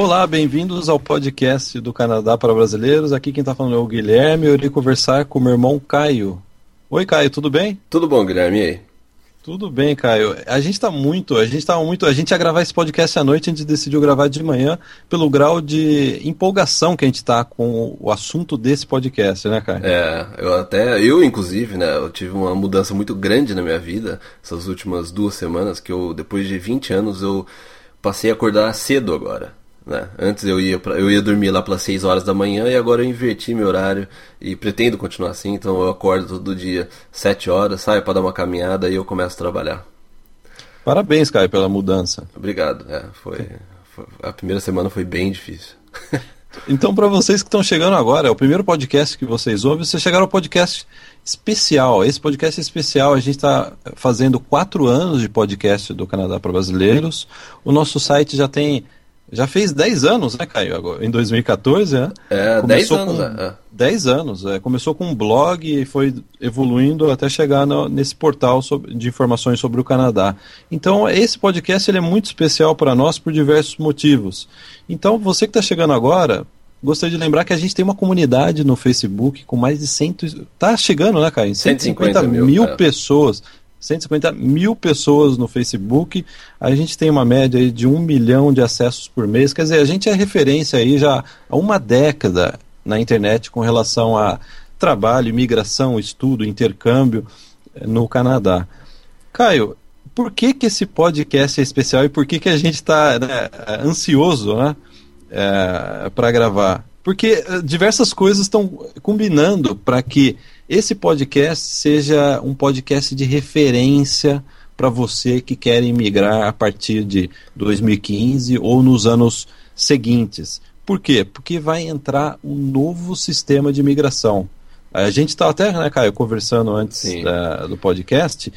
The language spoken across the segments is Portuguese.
Olá, bem-vindos ao podcast do Canadá para Brasileiros. Aqui quem está falando é o Guilherme. Eu irei conversar com o meu irmão Caio. Oi, Caio, tudo bem? Tudo bom, Guilherme? E aí? Tudo bem, Caio. A gente está muito, a gente tá muito, a gente ia gravar esse podcast à noite, a gente decidiu gravar de manhã pelo grau de empolgação que a gente está com o assunto desse podcast, né, Caio? É, eu até, eu inclusive, né, eu tive uma mudança muito grande na minha vida essas últimas duas semanas, que eu, depois de 20 anos, eu passei a acordar cedo agora. Né? Antes eu ia, pra, eu ia dormir lá pelas 6 horas da manhã e agora eu inverti meu horário e pretendo continuar assim, então eu acordo todo dia 7 horas, saio para dar uma caminhada e eu começo a trabalhar. Parabéns, Caio, pela mudança. Obrigado. É, foi, foi, a primeira semana foi bem difícil. então, para vocês que estão chegando agora, é o primeiro podcast que vocês ouvem, vocês chegaram ao podcast especial. Esse podcast é especial, a gente está fazendo quatro anos de podcast do Canadá para Brasileiros. O nosso site já tem já fez 10 anos, né, Caio? Agora, em 2014, né? É, 10 anos. Com, é. 10 anos. É, começou com um blog e foi evoluindo até chegar no, nesse portal sobre, de informações sobre o Canadá. Então, esse podcast ele é muito especial para nós por diversos motivos. Então, você que está chegando agora, gostaria de lembrar que a gente tem uma comunidade no Facebook com mais de 100. Está chegando, né, Caio? 150, 150 mil, mil é. pessoas. 150 mil pessoas no Facebook, a gente tem uma média aí de um milhão de acessos por mês, quer dizer, a gente é referência aí já há uma década na internet com relação a trabalho, imigração, estudo, intercâmbio eh, no Canadá. Caio, por que, que esse podcast é especial e por que, que a gente está né, ansioso né, é, eh, para gravar? Porque eh, diversas coisas estão combinando para que esse podcast seja um podcast de referência para você que quer imigrar a partir de 2015 ou nos anos seguintes. Por quê? Porque vai entrar um novo sistema de imigração. A gente estava até, né, Caio, conversando antes uh, do podcast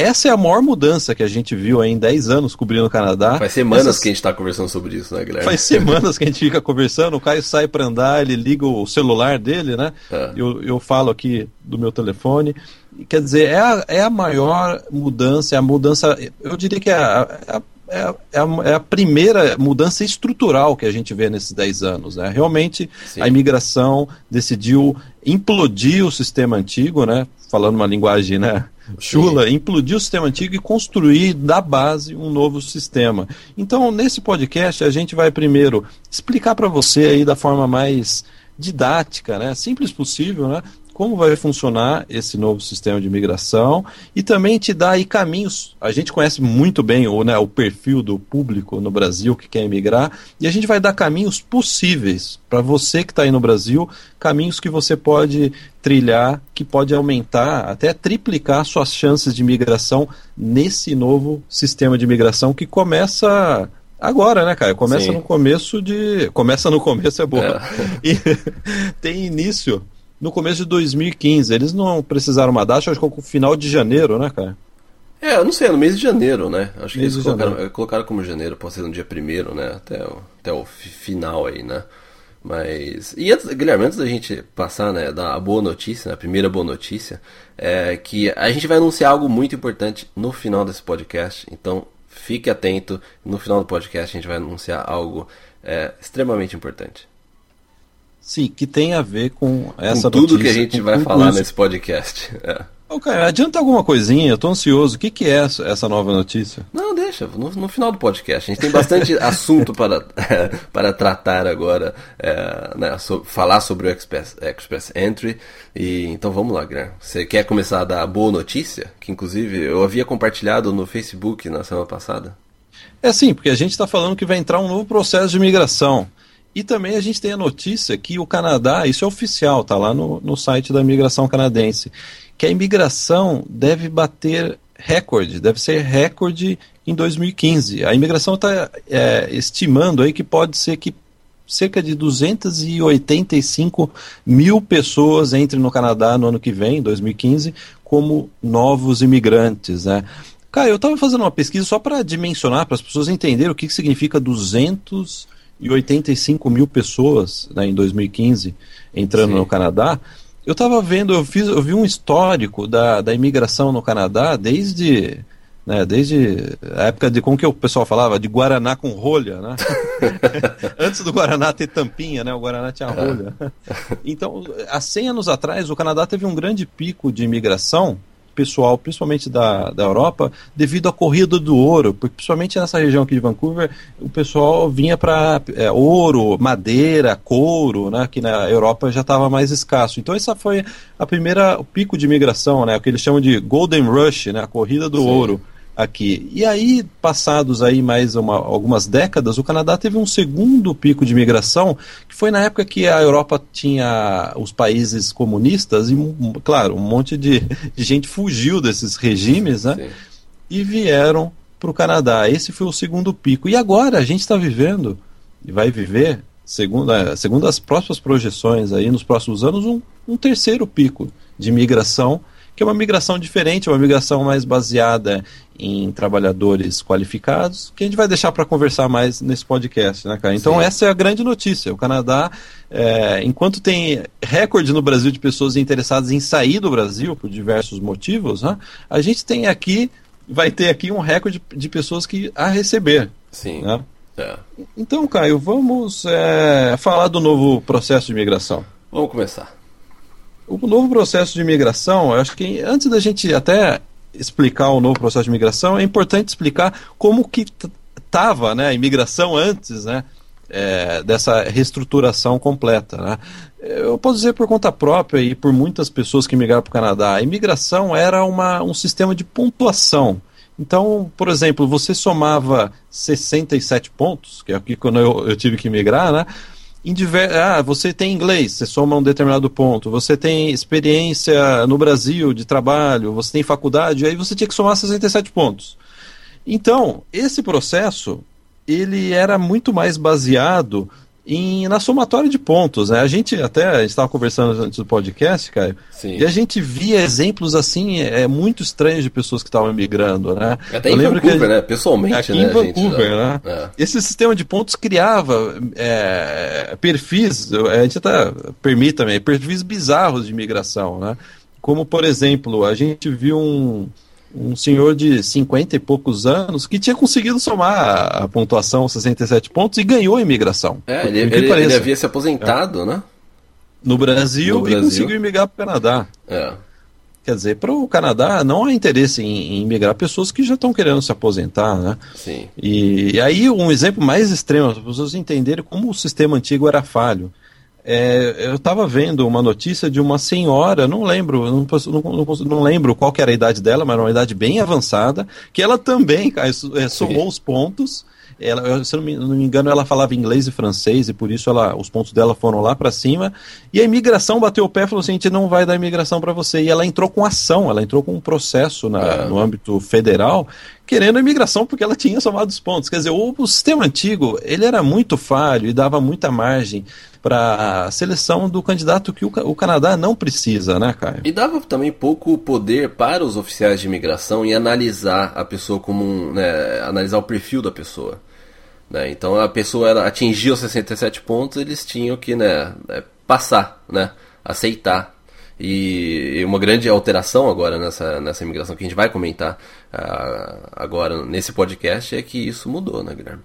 essa é a maior mudança que a gente viu em 10 anos cobrindo o Canadá. Faz semanas Essas... que a gente está conversando sobre isso, né, Guilherme? Faz semanas que a gente fica conversando, o Caio sai para andar, ele liga o celular dele, né? É. Eu, eu falo aqui do meu telefone. Quer dizer, é a, é a maior mudança, é a mudança, eu diria que é a, é a é a, é a, primeira mudança estrutural que a gente vê nesses 10 anos. Né? Realmente, Sim. a imigração decidiu implodir o sistema antigo, né? falando uma linguagem né, chula, Sim. implodir o sistema antigo e construir da base um novo sistema. Então, nesse podcast, a gente vai primeiro explicar para você aí da forma mais didática, né, simples possível, né, como vai funcionar esse novo sistema de imigração e também te dá aí caminhos. A gente conhece muito bem o, né, o perfil do público no Brasil que quer emigrar e a gente vai dar caminhos possíveis para você que está aí no Brasil, caminhos que você pode trilhar, que pode aumentar, até triplicar suas chances de imigração nesse novo sistema de imigração que começa agora, né, cara? Começa Sim. no começo de. Começa no começo é boa. É. E tem início no começo de 2015. Eles não precisaram uma data, acho que no final de janeiro, né, cara? É, eu não sei, é no mês de janeiro, né? Acho que mês eles colocaram, colocaram, como janeiro, pode ser no dia primeiro, né? Até o, até o final aí, né? Mas. E antes, Guilherme, antes da gente passar, né, da boa notícia, né, a primeira boa notícia, é que a gente vai anunciar algo muito importante no final desse podcast. Então, fique atento. No final do podcast, a gente vai anunciar algo é, extremamente importante. Sim, que tem a ver com essa com tudo notícia, que a gente vai falar isso. nesse podcast. É. Okay, adianta alguma coisinha, eu tô ansioso. O que, que é essa nova notícia? Não, deixa, no, no final do podcast. A gente tem bastante assunto para, para tratar agora, é, né, so, falar sobre o Express, Express Entry. E, então vamos lá, Guilherme. Você quer começar a dar a boa notícia? Que inclusive eu havia compartilhado no Facebook na semana passada. É sim, porque a gente está falando que vai entrar um novo processo de migração. E também a gente tem a notícia que o Canadá, isso é oficial, está lá no, no site da imigração canadense, que a imigração deve bater recorde, deve ser recorde em 2015. A imigração está é, estimando aí que pode ser que cerca de 285 mil pessoas entrem no Canadá no ano que vem, 2015, como novos imigrantes, né? Cara, eu estava fazendo uma pesquisa só para dimensionar, para as pessoas entenderem o que, que significa 285 mil pessoas né, em 2015 entrando Sim. no Canadá. Eu estava vendo, eu, fiz, eu vi um histórico da, da imigração no Canadá desde né, desde a época de como que o pessoal falava de Guaraná com rolha, né? Antes do Guaraná ter tampinha, né? O Guaraná tinha rolha. Então, há 100 anos atrás, o Canadá teve um grande pico de imigração pessoal, principalmente da, da Europa, devido à corrida do ouro, porque principalmente nessa região aqui de Vancouver, o pessoal vinha para é, ouro, madeira, couro, né, que na Europa já estava mais escasso. Então essa foi a primeira o pico de imigração, né, o que eles chamam de Golden Rush, né, a corrida do Sim. ouro aqui. E aí, passados aí mais uma, algumas décadas, o Canadá teve um segundo pico de imigração, que foi na época que a Europa tinha os países comunistas e, claro, um monte de, de gente fugiu desses regimes, né? Sim. E vieram para o Canadá. Esse foi o segundo pico. E agora a gente está vivendo, e vai viver, segundo, segundo as próximas projeções aí nos próximos anos, um, um terceiro pico de imigração que é uma migração diferente, uma migração mais baseada em trabalhadores qualificados, que a gente vai deixar para conversar mais nesse podcast, né, cara? Então Sim. essa é a grande notícia. O Canadá, é, enquanto tem recorde no Brasil de pessoas interessadas em sair do Brasil por diversos motivos, né, a gente tem aqui, vai ter aqui um recorde de pessoas que a receber. Sim. Né? É. Então, Caio, vamos é, falar do novo processo de imigração. Vamos começar. O novo processo de imigração, eu acho que antes da gente até explicar o novo processo de imigração, é importante explicar como que estava né, a imigração antes né, é, dessa reestruturação completa. Né? Eu posso dizer por conta própria e por muitas pessoas que migraram para o Canadá, a imigração era uma, um sistema de pontuação. Então, por exemplo, você somava 67 pontos, que é aqui quando eu, eu tive que migrar, né? Diver... Ah, você tem inglês, você soma um determinado ponto. Você tem experiência no Brasil de trabalho, você tem faculdade, aí você tinha que somar 67 pontos. Então, esse processo, ele era muito mais baseado em, na somatória de pontos. Né? A gente até estava conversando antes do podcast, Caio, Sim. e a gente via exemplos assim é, muito estranhos de pessoas que estavam migrando. Né? Até Eu em Vancouver, que, né? Pessoalmente, aqui né? em Vancouver, né? É. Esse sistema de pontos criava é, perfis, a gente até permite também, perfis bizarros de migração, né? Como, por exemplo, a gente viu um um senhor de 50 e poucos anos que tinha conseguido somar a pontuação 67 pontos e ganhou a imigração. É, ele, ele, ele, havia se aposentado, é. né? No Brasil, no Brasil. e conseguiu imigrar para o Canadá. É. Quer dizer, para o Canadá não há interesse em, em imigrar pessoas que já estão querendo se aposentar, né? Sim. E, e aí um exemplo mais extremo, para as pessoas entenderem como o sistema antigo era falho. É, eu estava vendo uma notícia de uma senhora, não lembro, não, não, não, lembro qual era a idade dela, mas era uma idade bem avançada, que ela também é, somou os pontos. Ela, se não me, não me, engano, ela falava inglês e francês e por isso ela, os pontos dela foram lá para cima. E a imigração bateu o pé e falou assim: a gente não vai dar imigração para você. E ela entrou com ação, ela entrou com um processo na, é. no âmbito federal querendo a imigração porque ela tinha somado os pontos. Quer dizer, o, o sistema antigo ele era muito falho e dava muita margem para a seleção do candidato que o, o, Canadá não precisa, né, Caio? E dava também pouco poder para os oficiais de imigração em analisar a pessoa como um, né, analisar o perfil da pessoa. Né? Então a pessoa ela atingiu 67 pontos, eles tinham que né, é, passar, né, aceitar. E uma grande alteração agora nessa, nessa imigração que a gente vai comentar uh, agora nesse podcast é que isso mudou, né, Guilherme?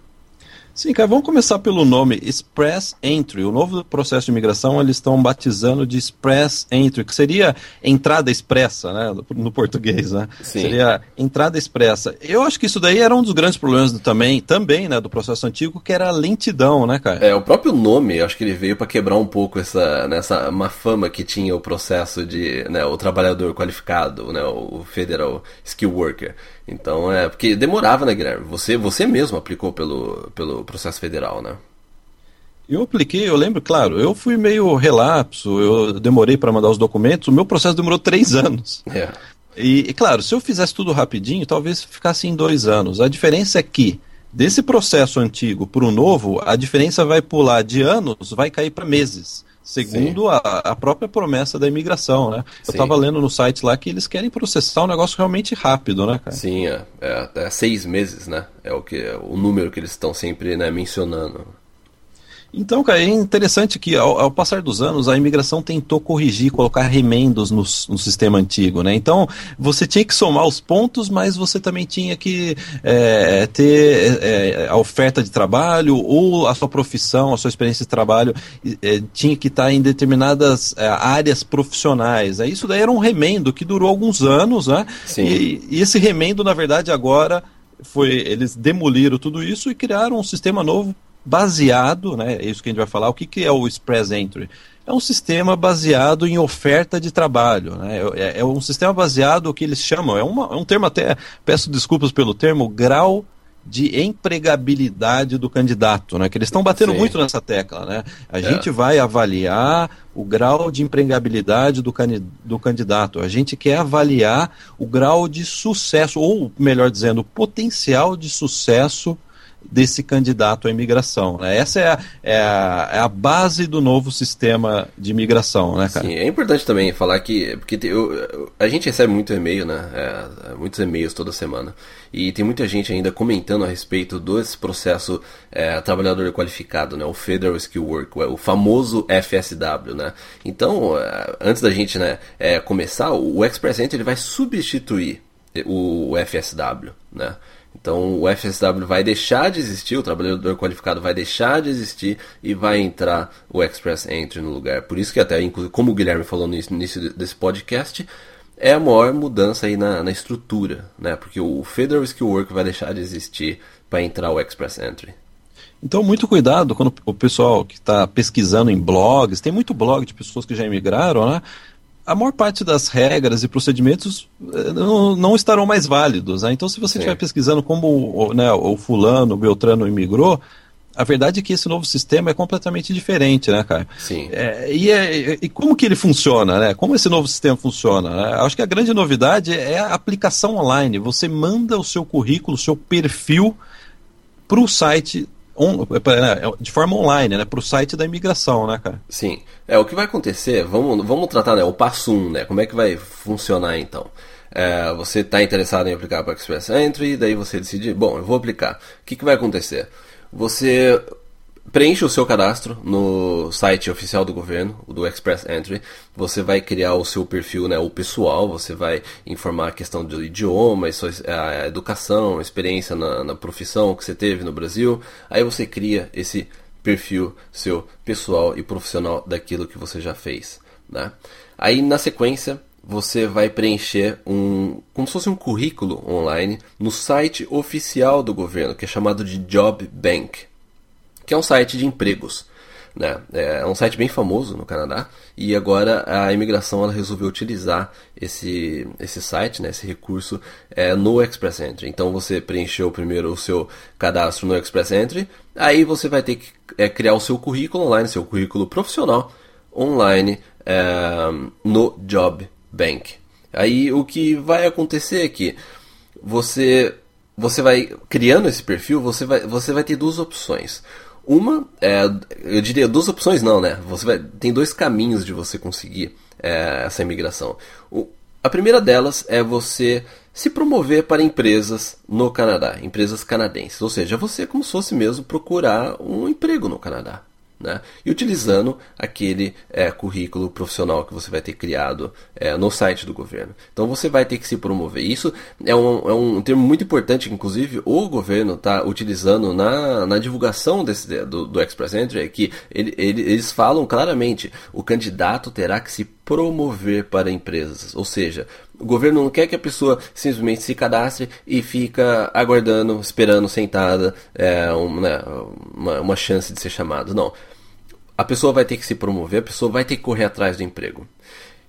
Sim, cara, vamos começar pelo nome Express Entry. O novo processo de imigração eles estão batizando de Express Entry, que seria entrada expressa, né, no português, né? Sim. Seria entrada expressa. Eu acho que isso daí era um dos grandes problemas do, também, também, né, do processo antigo, que era a lentidão, né, cara? É, o próprio nome, acho que ele veio para quebrar um pouco essa, nessa má fama que tinha o processo de, né, o trabalhador qualificado, né, o Federal Skill Worker. Então é porque demorava, né, Guilherme? Você, você mesmo aplicou pelo, pelo processo federal, né? Eu apliquei, eu lembro, claro, eu fui meio relapso, eu demorei para mandar os documentos, o meu processo demorou três anos. É. E, e, claro, se eu fizesse tudo rapidinho, talvez ficasse em dois anos. A diferença é que Desse processo antigo para o novo, a diferença vai pular de anos, vai cair para meses segundo a, a, própria promessa da imigração, né? Eu estava lendo no site lá que eles querem processar um negócio realmente rápido, né, cara? Sim, é, é, é seis meses, né? É o que é o número que eles estão sempre né, mencionando. Então, cara, é interessante que ao, ao, passar dos anos a imigração tentou corrigir, colocar remendos no, no, sistema antigo, né? Então você tinha que somar os pontos, mas você também tinha que é, ter é, a oferta de trabalho ou a sua profissão, a sua experiência de trabalho é, tinha que estar em determinadas é, áreas profissionais. Né? Isso daí era um remendo que durou alguns anos, né? Sim. E, e esse remendo, na verdade, agora foi eles demoliram tudo isso e criaram um sistema novo baseado, né, é isso que a gente vai falar, o que, que é o Express Entry? É um sistema baseado em oferta de trabalho, né, é, é um sistema baseado, o que eles chamam, é, uma, é um termo até, peço desculpas pelo termo, grau de empregabilidade do candidato, né? Que eles estão batendo Sim. muito nessa tecla, né? A é. gente vai avaliar o grau de empregabilidade do, can, do candidato. A gente quer avaliar o grau de sucesso, ou melhor dizendo, o potencial de sucesso desse candidato à imigração. Né? Essa é a, é, a, é a, base do novo sistema de imigração, né, cara? Sim, é importante também falar que porque eu, a gente recebe muito e-mail, né? É, muitos e-mails toda semana. E tem muita gente ainda comentando a respeito desse processo é, trabalhador qualificado, né? O Federal Skill Work, o famoso FSW, né? Então, é, antes da gente né, é, começar, o Express Entry ele vai substituir o FSW, né? Então o FSW vai deixar de existir, o trabalhador qualificado vai deixar de existir e vai entrar o Express Entry no lugar. Por isso que até, como o Guilherme falou no início desse podcast, é a maior mudança aí na, na estrutura, né? Porque o Federal Skill Work vai deixar de existir para entrar o Express Entry. Então, muito cuidado quando o pessoal que está pesquisando em blogs, tem muito blog de pessoas que já emigraram, né? A maior parte das regras e procedimentos eh, não, não estarão mais válidos. Né? Então, se você estiver pesquisando como né, o fulano, o Beltrano imigrou, a verdade é que esse novo sistema é completamente diferente, né, cara? Sim. É, e, é, e como que ele funciona, né? Como esse novo sistema funciona? Né? Acho que a grande novidade é a aplicação online. Você manda o seu currículo, o seu perfil para o site on, é, é, de forma online, né, para o site da imigração, né, cara? Sim. É, o que vai acontecer, vamos, vamos tratar né, o passo 1, um, né? Como é que vai funcionar então? É, você está interessado em aplicar para Express Entry, daí você decide, bom, eu vou aplicar. O que, que vai acontecer? Você preenche o seu cadastro no site oficial do governo, do Express Entry. Você vai criar o seu perfil, né, o pessoal. Você vai informar a questão do idioma, a educação, a experiência na, na profissão que você teve no Brasil. Aí você cria esse perfil seu pessoal e profissional daquilo que você já fez. Né? Aí na sequência você vai preencher um como se fosse um currículo online no site oficial do governo que é chamado de Job Bank que é um site de empregos. Né? É um site bem famoso no Canadá e agora a imigração ela resolveu utilizar esse, esse site, né, esse recurso é, no Express Entry. Então você preencheu primeiro o seu cadastro no Express Entry, aí você vai ter que é, criar o seu currículo online, seu currículo profissional online é, no Job Bank. Aí o que vai acontecer é que você você vai criando esse perfil, você vai, você vai ter duas opções. Uma, é, eu diria duas opções não, né? Você vai, tem dois caminhos de você conseguir é, essa imigração. O, a primeira delas é você se promover para empresas no Canadá, empresas canadenses. Ou seja, você é como se fosse mesmo procurar um emprego no Canadá né? e utilizando aquele é, currículo profissional que você vai ter criado é, no site do governo. Então você vai ter que se promover. Isso é um, é um termo muito importante, inclusive o governo está utilizando na, na divulgação desse, do, do Express Entry, é que ele, ele, eles falam claramente o candidato terá que se promover para empresas. Ou seja, o governo não quer que a pessoa simplesmente se cadastre e fica aguardando, esperando sentada é, um, né, uma, uma chance de ser chamado. Não. A pessoa vai ter que se promover, a pessoa vai ter que correr atrás do emprego.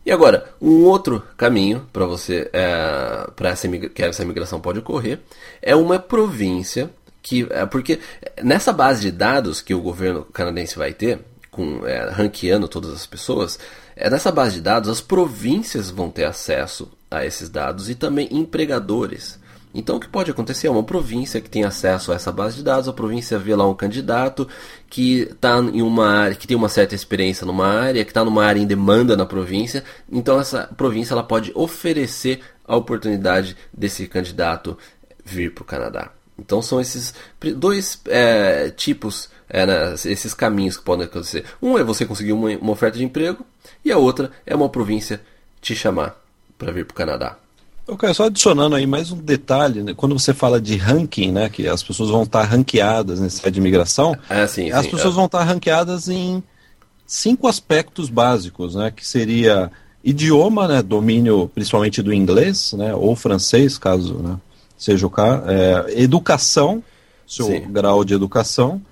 E agora, um outro caminho para você, é, para essa que essa imigração pode ocorrer, é uma província que, é, porque nessa base de dados que o governo canadense vai ter, com é, ranqueando todas as pessoas, é nessa base de dados as províncias vão ter acesso a esses dados e também empregadores. Então o que pode acontecer é uma província que tem acesso a essa base de dados, a província vê lá um candidato que está em uma área, que tem uma certa experiência numa área, que está numa área em demanda na província, então essa província ela pode oferecer a oportunidade desse candidato vir para o Canadá. Então são esses dois é, tipos, é, né, esses caminhos que podem acontecer. Um é você conseguir uma, uma oferta de emprego e a outra é uma província te chamar para vir para o Canadá. Ok, só adicionando aí mais um detalhe, né? quando você fala de ranking, né, que as pessoas vão estar ranqueadas nesse site de imigração, é, sim, as sim, pessoas é. vão estar ranqueadas em cinco aspectos básicos, né, que seria idioma, né, domínio principalmente do inglês, né, ou francês, caso né, seja o caso, é, educação, seu sim. grau de educação,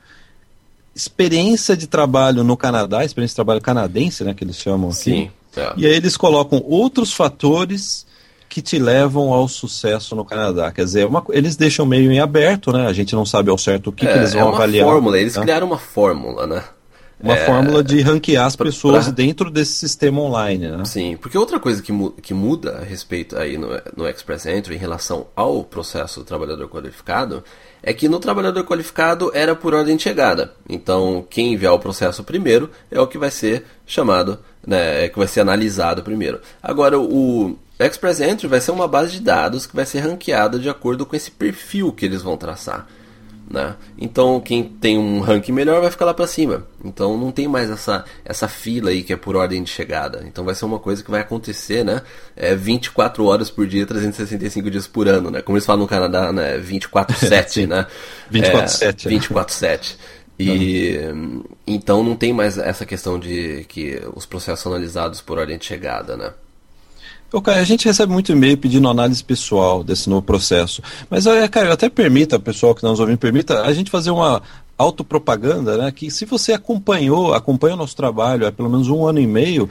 experiência de trabalho no Canadá, experiência de trabalho canadense, né, que eles chamam aqui. Sim. É. E aí eles colocam outros fatores que te levam ao sucesso no Canadá. Quer dizer, uma, eles deixam meio em aberto, né? A gente não sabe ao certo o que, é, que eles vão é uma avaliar. Fórmula. Eles né? criaram uma fórmula, né? Uma é, fórmula de ranquear as pessoas pra... dentro desse sistema online, né? Sim, porque outra coisa que, mu que muda a respeito aí no, no Express Entry em relação ao processo do trabalhador qualificado é que no trabalhador qualificado era por ordem de chegada. Então, quem enviar o processo primeiro é o que vai ser chamado, né, é que vai ser analisado primeiro. Agora, o Express Entry vai ser uma base de dados que vai ser ranqueada de acordo com esse perfil que eles vão traçar. Né? Então quem tem um ranking melhor vai ficar lá para cima. Então não tem mais essa, essa fila aí que é por ordem de chegada. Então vai ser uma coisa que vai acontecer, né? É 24 horas por dia, 365 dias por ano, né? Como eles falam no Canadá, né? 24/7, né? 24/7. É, 24/7. E uhum. então não tem mais essa questão de que os processos são analisados por ordem de chegada, né? Okay, a gente recebe muito e-mail pedindo análise pessoal desse novo processo. Mas, Caio, até permita, pessoal que não nos ouvindo, permita a gente fazer uma autopropaganda, né? Que se você acompanhou, acompanha o nosso trabalho há pelo menos um ano e meio,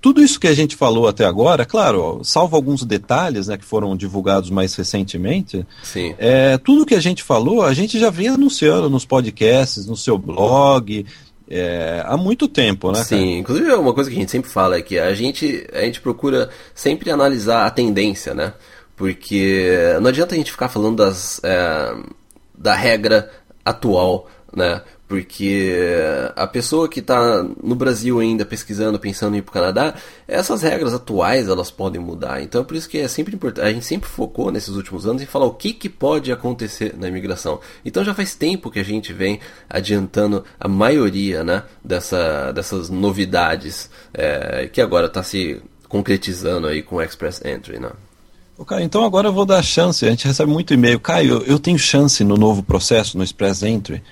tudo isso que a gente falou até agora, claro, salvo alguns detalhes né, que foram divulgados mais recentemente, Sim. É, tudo que a gente falou, a gente já vem anunciando nos podcasts, no seu blog, é, há muito tempo, né? Sim, cara? inclusive uma coisa que a gente sempre fala é que a gente, a gente procura sempre analisar a tendência, né? Porque não adianta a gente ficar falando das, é, da regra atual, né? Porque a pessoa que está no Brasil ainda pesquisando, pensando em ir para o Canadá, essas regras atuais elas podem mudar. Então é por isso que é sempre importante. A gente sempre focou nesses últimos anos em falar o que, que pode acontecer na imigração. Então já faz tempo que a gente vem adiantando a maioria né, dessa, dessas novidades é, que agora está se concretizando aí com o Express Entry. Né? Caio, então agora eu vou dar chance. A gente recebe muito e-mail. Caio, eu tenho chance no novo processo, no Express Entry.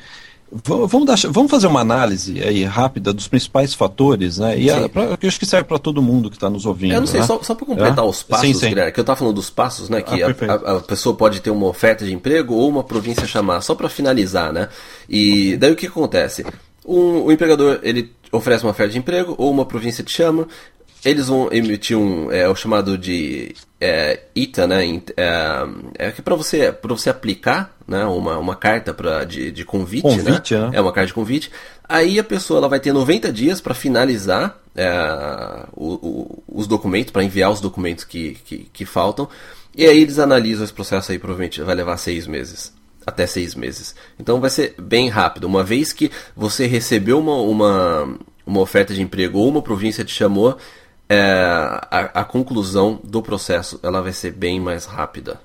Vamos, dar, vamos fazer uma análise aí rápida dos principais fatores, né? E a, pra, que eu acho que serve para todo mundo que está nos ouvindo. Eu não sei, né? só, só para completar é? os passos, sim, sim. Guilherme, que eu estava falando dos passos, né? Que ah, a, a, a, pessoa pode ter uma oferta de emprego ou uma província chamar, só para finalizar, né? E daí o que acontece? Um, o empregador ele oferece uma oferta de emprego ou uma província te chama, eles vão emitir um é, o chamado de é, ITA, né? É, é que para você para você aplicar, né? Uma, uma carta para de, de convite, convite né? né? É uma carta de convite. Aí a pessoa ela vai ter 90 dias para finalizar é, o, o, os documentos, para enviar os documentos que, que, que faltam. E aí eles analisam esse processo aí, provavelmente vai levar seis meses até seis meses. Então vai ser bem rápido. Uma vez que você recebeu uma, uma, uma oferta de emprego ou uma província te chamou, é, a, a, conclusão do processo ela vai ser bem mais rápida.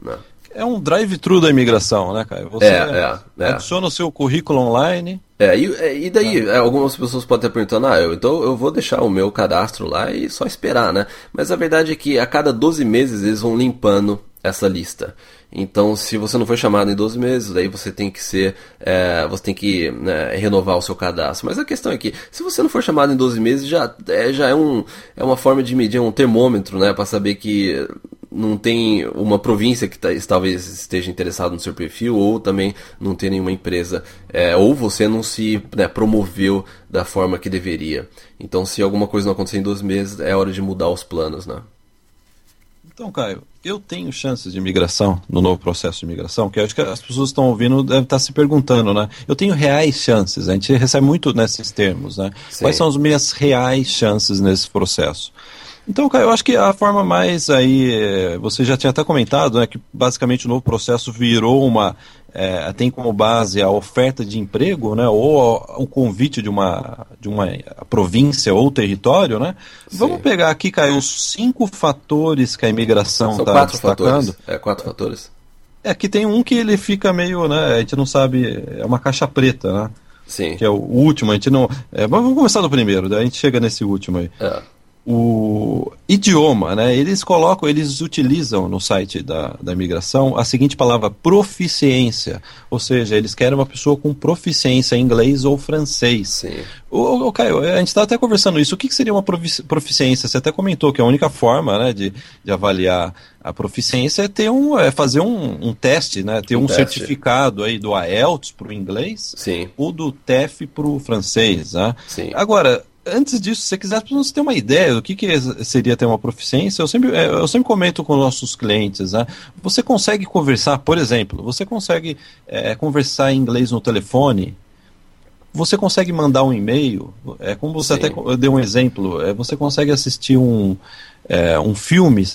Né? É um drive-thru da imigração, né, Caio? Você é, é, é. adiciona o seu currículo online. É, e, é, e daí, é. algumas pessoas podem estar perguntando, ah, eu, então eu vou deixar o meu cadastro lá e só esperar, né? Mas a verdade é que a cada 12 meses eles vão limpando essa lista. Então, se você não foi chamado em 12 meses, daí você tem que ser, é, você tem que né, renovar o seu cadastro. Mas a questão é que, se você não for chamado em 12 meses, já é, já é, um, é uma forma de medir, um termômetro, né, para saber que não tem uma província que tá, talvez esteja interessado no seu perfil, ou também não tem nenhuma empresa, é, ou você não se né, promoveu da forma que deveria. Então, se alguma coisa não acontecer em 12 meses, é hora de mudar os planos, né? Então, Caio, eu tenho chances de imigração no novo processo de imigração, que eu acho que as pessoas estão ouvindo devem estar se perguntando, né? Eu tenho reais chances, a gente recebe muito nesses termos, né? Sim. Quais são as minhas reais chances nesse processo? Então, Caio, eu acho que a forma mais aí, é, você já tinha até comentado, né, que basicamente o novo processo virou uma, é, tem como base a oferta de emprego, né, ou o convite de uma, de uma província ou território, né? Sim. Vamos pegar aqui, Caio, os cinco fatores que a imigração está destacando. Fatores. É, quatro fatores. É, que tem um que ele fica meio, né, a gente não sabe, é uma caixa preta, né? Sim. Que é o último, a gente não... É, mas vamos começar do primeiro, daí a gente chega nesse último aí. É o idioma, né? Eles colocam, eles utilizam no site da, da imigração a seguinte palavra proficiência, ou seja, eles querem uma pessoa com proficiência em inglês ou francês. Sim. O, o Caio, a gente está até conversando isso. O que, que, seria uma proficiência? Você até comentou que a única forma, né, de, de avaliar a proficiência é ter um, é fazer um, um teste, né? Ter um, um certificado aí do IELTS para o inglês, Sim. ou do TEF para o francês, né? Sim. Agora antes disso, se você quiser, para você ter uma ideia do que, que seria ter uma proficiência, eu sempre, é, eu sempre comento com nossos clientes, né? Você consegue conversar, por exemplo, você consegue é, conversar em inglês no telefone, você consegue mandar um e-mail, é como você Sim. até deu um exemplo, é, você consegue assistir um, é, um filme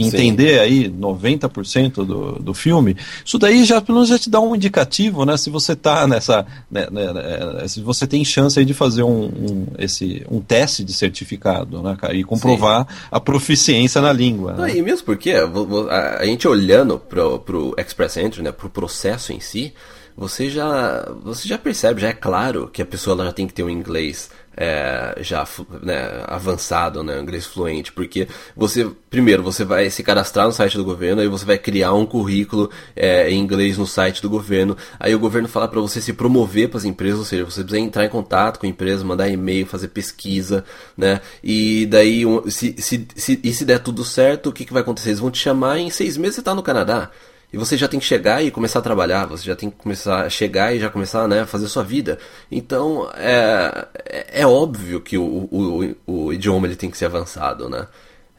entender Sim. aí 90% do, do filme, isso daí já pelo menos já te dá um indicativo, né? Se você tá nessa. Né, né, né se você tem chance aí de fazer um, um, esse, um teste de certificado, né, E comprovar Sim. a proficiência na língua. Não, né? E mesmo porque a, a gente olhando pro, pro Express Entry, né, pro processo em si, você já, você já percebe, já é claro que a pessoa ela já tem que ter um inglês é, já né, avançado, né, inglês fluente, porque você, primeiro, você vai se cadastrar no site do governo, aí você vai criar um currículo é, em inglês no site do governo, aí o governo fala para você se promover para as empresas, ou seja, você precisa entrar em contato com a empresa, mandar e-mail, fazer pesquisa, né, e daí, se, se, se, e se der tudo certo, o que, que vai acontecer? Eles vão te chamar e em seis meses você está no Canadá. E você já tem que chegar e começar a trabalhar, você já tem que começar a chegar e já começar né, a fazer sua vida. Então é, é, é óbvio que o, o, o, idioma ele tem que ser avançado, né?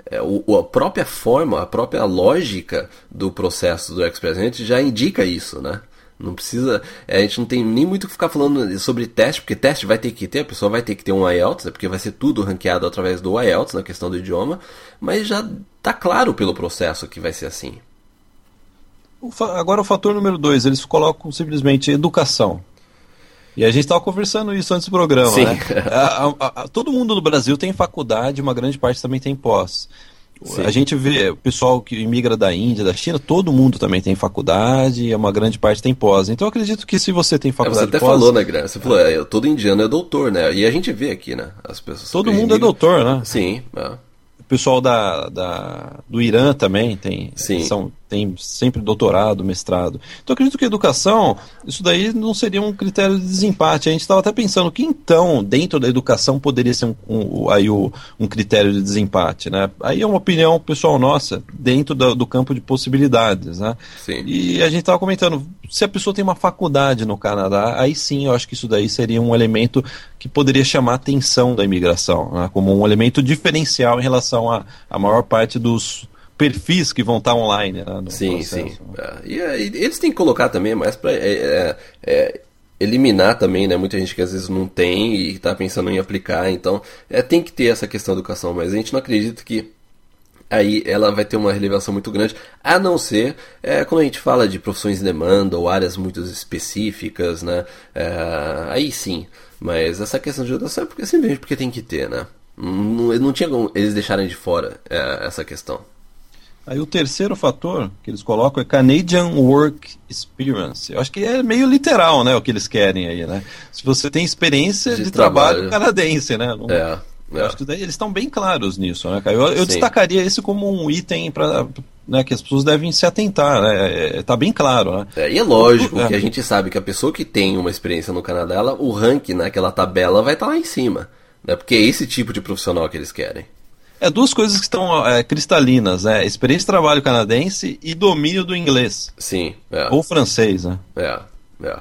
É, o, a própria forma, a própria lógica do processo do Express Entry já indica isso, né? Não precisa. É, a gente não tem nem muito que ficar falando sobre teste, porque teste vai ter que ter, a pessoa vai ter que ter um IELTS, né, porque vai ser tudo ranqueado através do IELTS na questão do idioma, mas já tá claro pelo processo que vai ser assim. Agora o fator número dois, eles colocam simplesmente educação. E a gente estava conversando isso antes do programa, Sim. né? A, a, a, todo mundo no Brasil tem faculdade, uma grande parte também tem pós. Sim. A gente vê o pessoal que imigra da Índia, da China, todo mundo também tem faculdade, uma grande parte tem pós. Então eu acredito que se você tem faculdade. É, você até pós, falou, né, Guilherme? Você falou, é, todo indiano é doutor, né? E a gente vê aqui, né? As pessoas. Todo mundo é doutor, né? Sim. É. O pessoal da, da, do Irã também tem. Sim. São, tem sempre doutorado, mestrado. Então acredito que educação, isso daí não seria um critério de desempate. A gente estava até pensando que então, dentro da educação, poderia ser um, um, aí o, um critério de desempate. Né? Aí é uma opinião pessoal nossa, dentro do, do campo de possibilidades. Né? Sim. E a gente estava comentando, se a pessoa tem uma faculdade no Canadá, aí sim eu acho que isso daí seria um elemento que poderia chamar a atenção da imigração, né? como um elemento diferencial em relação à maior parte dos perfis que vão estar online. Né, sim, processo. sim. É, e, é, e, eles têm que colocar também mais para é, é, é, eliminar também, né? Muita gente que às vezes não tem e está pensando em aplicar. Então, é, tem que ter essa questão da educação, mas a gente não acredita que aí ela vai ter uma relevação muito grande, a não ser é, quando a gente fala de profissões de demanda ou áreas muito específicas, né? É, aí sim. Mas essa questão de educação é porque, simplesmente porque tem que ter, né? Não, não tinha como eles deixarem de fora é, essa questão. Aí o terceiro fator que eles colocam é Canadian Work Experience. Eu acho que é meio literal, né, o que eles querem aí, né? Se você tem experiência de, de trabalho. trabalho. canadense, né? Não, é. Eu acho que eles estão bem claros nisso, né, Eu, eu destacaria esse como um item para né, que as pessoas devem se atentar, né? Está é, bem claro, né? É, e é lógico é. que a gente sabe que a pessoa que tem uma experiência no Canadá, ela, o ranking naquela tabela vai estar tá lá em cima, né? Porque é esse tipo de profissional que eles querem. É duas coisas que estão é, cristalinas, né? Experiência de trabalho canadense e domínio do inglês. Sim. É. Ou francês, né? É, é.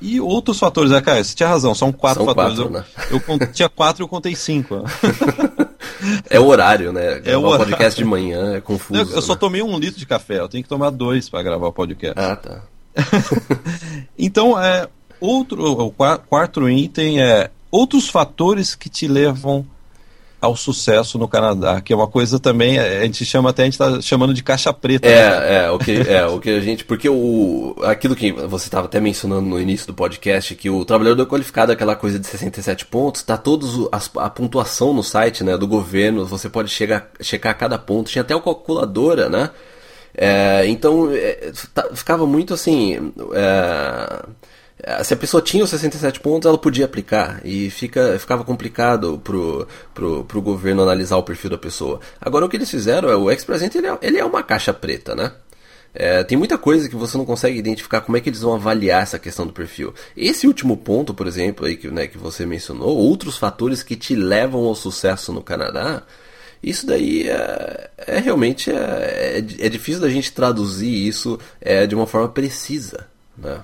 E outros fatores, né, Caio? Você tinha razão, são quatro são fatores. Quatro, né? eu, eu tinha quatro e eu contei cinco. é o horário, né? É o horário. podcast de manhã é confuso. Eu, eu só né? tomei um litro de café, eu tenho que tomar dois para gravar o podcast. Ah, tá. então, é, outro, o quarto item é outros fatores que te levam ao sucesso no Canadá, que é uma coisa também, a gente chama até, a gente está chamando de caixa preta. É, né? é, o que, é, o que a gente, porque o, aquilo que você estava até mencionando no início do podcast, que o trabalhador qualificado, aquela coisa de 67 pontos, tá todos a pontuação no site, né, do governo, você pode chegar, checar cada ponto, tinha até a calculadora, né, é, então é, tá, ficava muito assim, é, é, se a pessoa tinha os 67 pontos, ela podia aplicar e fica, ficava complicado pro, pro, pro governo analisar o perfil da pessoa. Agora o que eles fizeram é o ex-presidente ele, é, ele é uma caixa preta, né? É, tem muita coisa que você não consegue identificar como é que eles vão avaliar essa questão do perfil. Esse último ponto, por exemplo, aí que, né, que você mencionou, outros fatores que te levam ao sucesso no Canadá, isso daí é, é realmente é, é, é, difícil da gente traduzir isso é, de uma forma precisa. Né?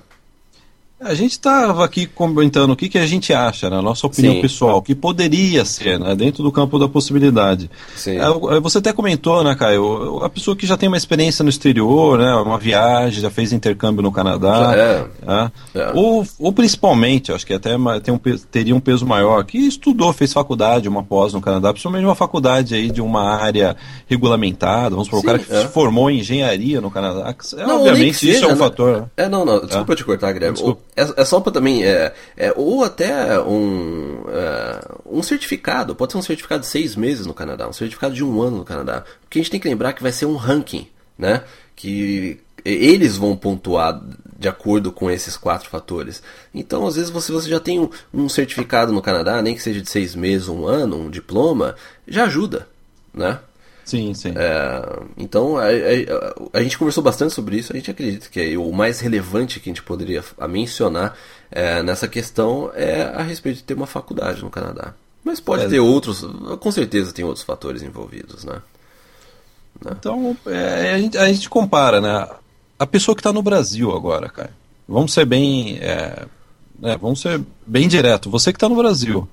A gente estava aqui comentando o que, que a gente acha, na né? nossa opinião Sim. pessoal, que poderia ser, né, dentro do campo da possibilidade. Sim. É, você até comentou, né, Caio, a pessoa que já tem uma experiência no exterior, né, uma viagem, já fez intercâmbio no Canadá, é. Né, é. Ou, ou principalmente, acho que até tem um, teria um peso maior, que estudou, fez faculdade, uma pós no Canadá, principalmente uma faculdade aí de uma área regulamentada, vamos supor, o cara que é. se formou em engenharia no Canadá, é, não, obviamente seja, isso é um né? fator. Né? É, não, não, desculpa te cortar, Guilherme. Desculpa é, é só para também. É, é, ou até um, é, um certificado. Pode ser um certificado de seis meses no Canadá, um certificado de um ano no Canadá. Porque a gente tem que lembrar que vai ser um ranking, né? Que eles vão pontuar de acordo com esses quatro fatores. Então, às vezes, você, você já tem um, um certificado no Canadá, nem que seja de seis meses, um ano, um diploma, já ajuda, né? Sim, sim. É, então, a, a, a, gente conversou bastante sobre isso. A gente acredita que é o mais relevante que a gente poderia mencionar é, nessa questão é a respeito de ter uma faculdade no Canadá. Mas pode é, ter outros, com certeza tem outros fatores envolvidos, né? né? Então, é, a, gente, a, gente, compara, né? A pessoa que está no Brasil agora, cara. Vamos ser bem. É, né, vamos ser bem direto. Você que está no Brasil,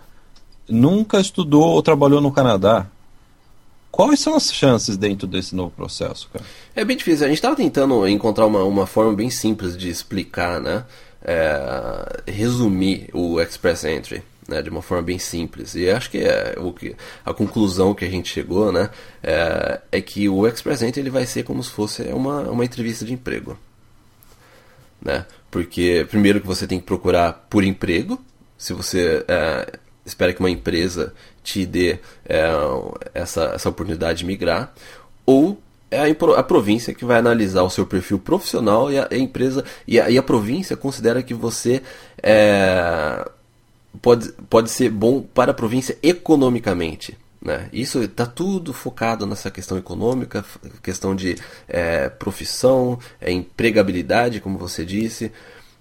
nunca estudou ou trabalhou no Canadá, Quais são as chances dentro desse novo processo, cara? É bem difícil. A gente estava tentando encontrar uma, uma forma bem simples de explicar, né? É, resumir o Express Entry. Né, de uma forma bem simples. E acho que, é o que a conclusão que a gente chegou né, é, é que o Express Entry ele vai ser como se fosse uma, uma entrevista de emprego. Né? Porque, primeiro, que você tem que procurar por emprego. Se você é, espera que uma empresa te dê é, essa, essa oportunidade de migrar, ou é a, a, província que vai analisar o seu perfil profissional e a, a empresa e a, e a, província considera que você é, pode, pode ser bom para a província economicamente. Né? Isso está tudo focado nessa questão econômica, questão de é, profissão, é, empregabilidade, como você disse.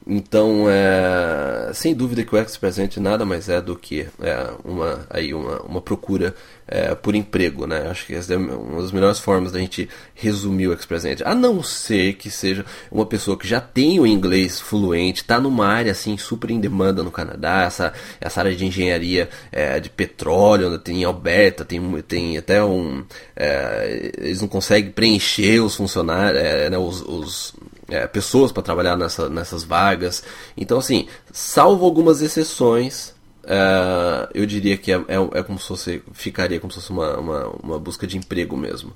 Então, é, sem dúvida que o ex-presente nada mais é do que é, uma, aí uma, uma procura é, por emprego, né? Acho que essa é uma das melhores formas da gente resumir o ex-presente. A não ser que seja uma pessoa que já tem o inglês fluente, está numa área assim super em demanda no Canadá, essa, essa área de engenharia é, de petróleo, tem Alberta, tem, tem até um. É, eles não conseguem preencher os funcionários, é, né, os, os é, pessoas para trabalhar nessa, nessas vagas. Então, assim, salvo algumas exceções, é, eu diria que é, é, é, como se fosse, ficaria como se fosse uma, uma, uma busca de emprego mesmo.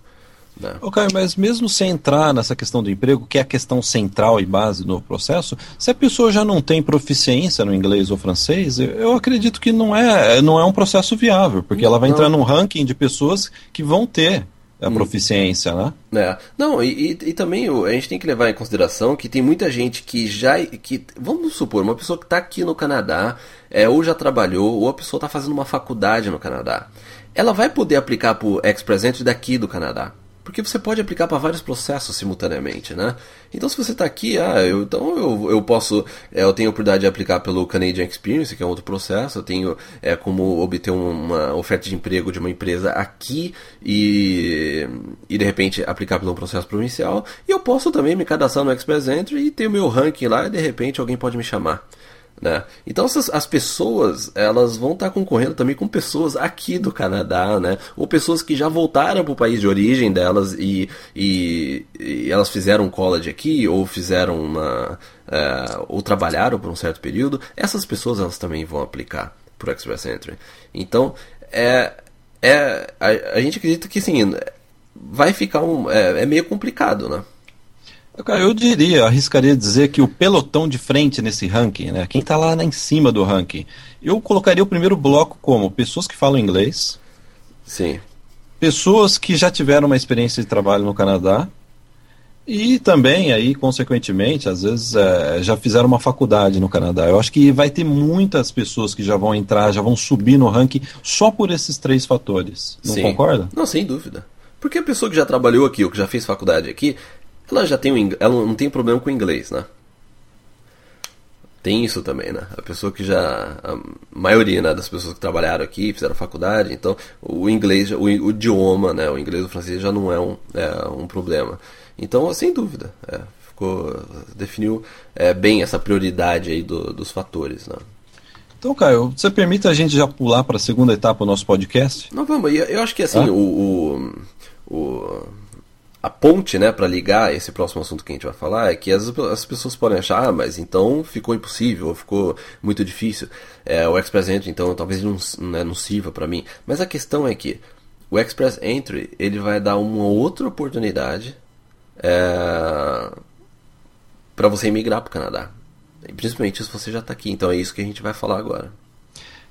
Né? Ok, mas mesmo sem entrar nessa questão do emprego, que é a questão central e base do processo, se a pessoa já não tem proficiência no inglês ou francês, eu acredito que não é, não é um processo viável, porque ela vai não. entrar num ranking de pessoas que vão ter a hum. proficiência, né? É. Não, e, e, também a gente tem que levar em consideração que tem muita gente que já. que Vamos supor, uma pessoa que está aqui no Canadá, é, ou já trabalhou, ou a pessoa está fazendo uma faculdade no Canadá. Ela vai poder aplicar para o Ex-Present daqui do Canadá. Porque você pode aplicar para vários processos simultaneamente, né? Então, se você está aqui, ah, eu, então eu, eu posso, é, eu tenho a oportunidade de aplicar pelo Canadian Experience, que é outro processo, eu tenho é, como obter uma oferta de emprego de uma empresa aqui e, e de repente aplicar pelo processo provincial, e eu posso também me cadastrar no Express Entry e ter o meu ranking lá e de repente alguém pode me chamar. Né? Então essas, as pessoas elas vão estar concorrendo também com pessoas aqui do Canadá, né? ou pessoas que já voltaram para o país de origem delas e, e, e, elas fizeram college aqui ou fizeram uma é, ou trabalharam por um certo período. Essas pessoas elas também vão aplicar para o Express Entry. Então é, é, a, a gente acredita que sim, vai ficar um. É, é meio complicado, né? Eu diria, arriscaria dizer que o pelotão de frente nesse ranking, né? Quem está lá em cima do ranking, eu colocaria o primeiro bloco como pessoas que falam inglês. Sim. Pessoas que já tiveram uma experiência de trabalho no Canadá. E também, aí, consequentemente, às vezes é, já fizeram uma faculdade no Canadá. Eu acho que vai ter muitas pessoas que já vão entrar, já vão subir no ranking só por esses três fatores. Não Sim. concorda? Não, sem dúvida. Porque a pessoa que já trabalhou aqui ou que já fez faculdade aqui, ela já tem um, ela não tem problema com o inglês, né? Tem isso também, né? A pessoa que já. A maioria né, das pessoas que trabalharam aqui, fizeram faculdade, então o inglês, o, o idioma, né? O inglês e o francês já não é um, é, um problema. Então, sem dúvida, é, ficou. definiu é, bem essa prioridade aí do, dos fatores, né? Então, Caio, você permite a gente já pular para a segunda etapa do nosso podcast? Não, vamos. Eu acho que assim, ah? o, o, o a ponte, né, para ligar esse próximo assunto que a gente vai falar é que as, as pessoas podem achar, ah, mas então ficou impossível, ficou muito difícil. É, o Express Entry, então, talvez não, né, não sirva para mim. Mas a questão é que o Express Entry ele vai dar uma outra oportunidade é, para você emigrar para o Canadá. Principalmente se você já está aqui. Então é isso que a gente vai falar agora.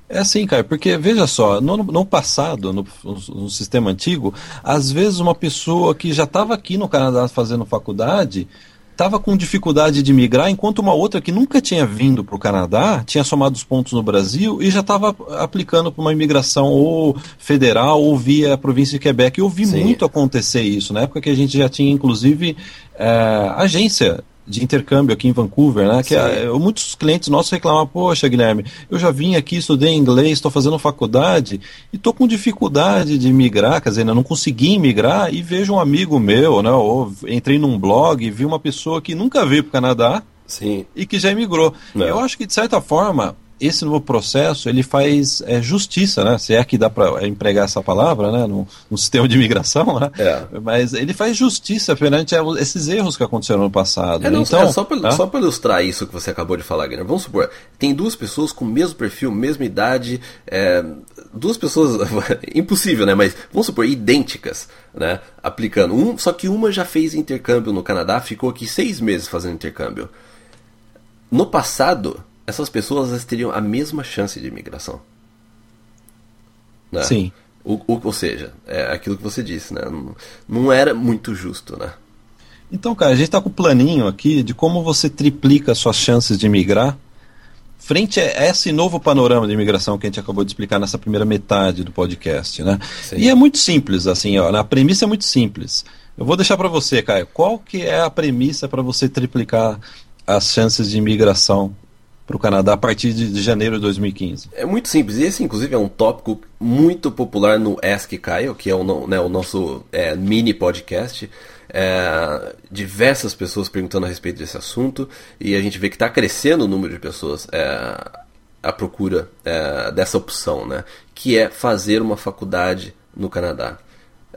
É assim, cara, porque veja só, no, no passado, no, no, sistema antigo, às vezes uma pessoa que já estava aqui no Canadá fazendo faculdade estava com dificuldade de migrar, enquanto uma outra que nunca tinha vindo para o Canadá tinha somado os pontos no Brasil e já estava aplicando para uma imigração ou federal ou via a província de Quebec. Eu vi Sim. muito acontecer isso, na época que a gente já tinha, inclusive, é, agência de intercâmbio aqui em Vancouver, né? Que é, muitos clientes nossos reclamam, poxa, Guilherme, eu já vim aqui, estudei inglês, estou fazendo faculdade e estou com dificuldade de migrar, quer dizer, não consegui migrar e vejo um amigo meu, né? Ou entrei num blog e vi uma pessoa que nunca veio para o Canadá Sim. e que já emigrou. Não. Eu acho que, de certa forma, esse novo processo ele faz é, justiça, né? Se é que dá para empregar essa palavra, né? No, no, sistema de imigração, né? É. Mas ele faz justiça perante esses erros que aconteceram no passado. É, não, então, é, só para só ilustrar isso que você acabou de falar, Guilherme. Vamos supor, tem duas pessoas com o mesmo perfil, mesma idade, é, duas pessoas impossível, né? Mas vamos supor idênticas, né? Aplicando um, só que uma já fez intercâmbio no Canadá, ficou aqui seis meses fazendo intercâmbio. No passado essas pessoas teriam a mesma chance de imigração. Né? Sim. O, o, ou seja, é aquilo que você disse, né? Não, não era muito justo, né? Então, cara, a gente está com o um planinho aqui de como você triplica suas chances de migrar frente a esse novo panorama de imigração que a gente acabou de explicar nessa primeira metade do podcast, né? Sim. E é muito simples, assim, ó, a premissa é muito simples. Eu vou deixar para você, Caio, qual que é a premissa para você triplicar as chances de imigração para o Canadá a partir de, de, janeiro de 2015? É muito simples. Esse, inclusive, é um tópico muito popular no Ask Caio, que é o, né, o nosso é, mini podcast. É, diversas pessoas perguntando a respeito desse assunto e a gente vê que está crescendo o número de pessoas é, à procura é, dessa opção, né? Que é fazer uma faculdade no Canadá.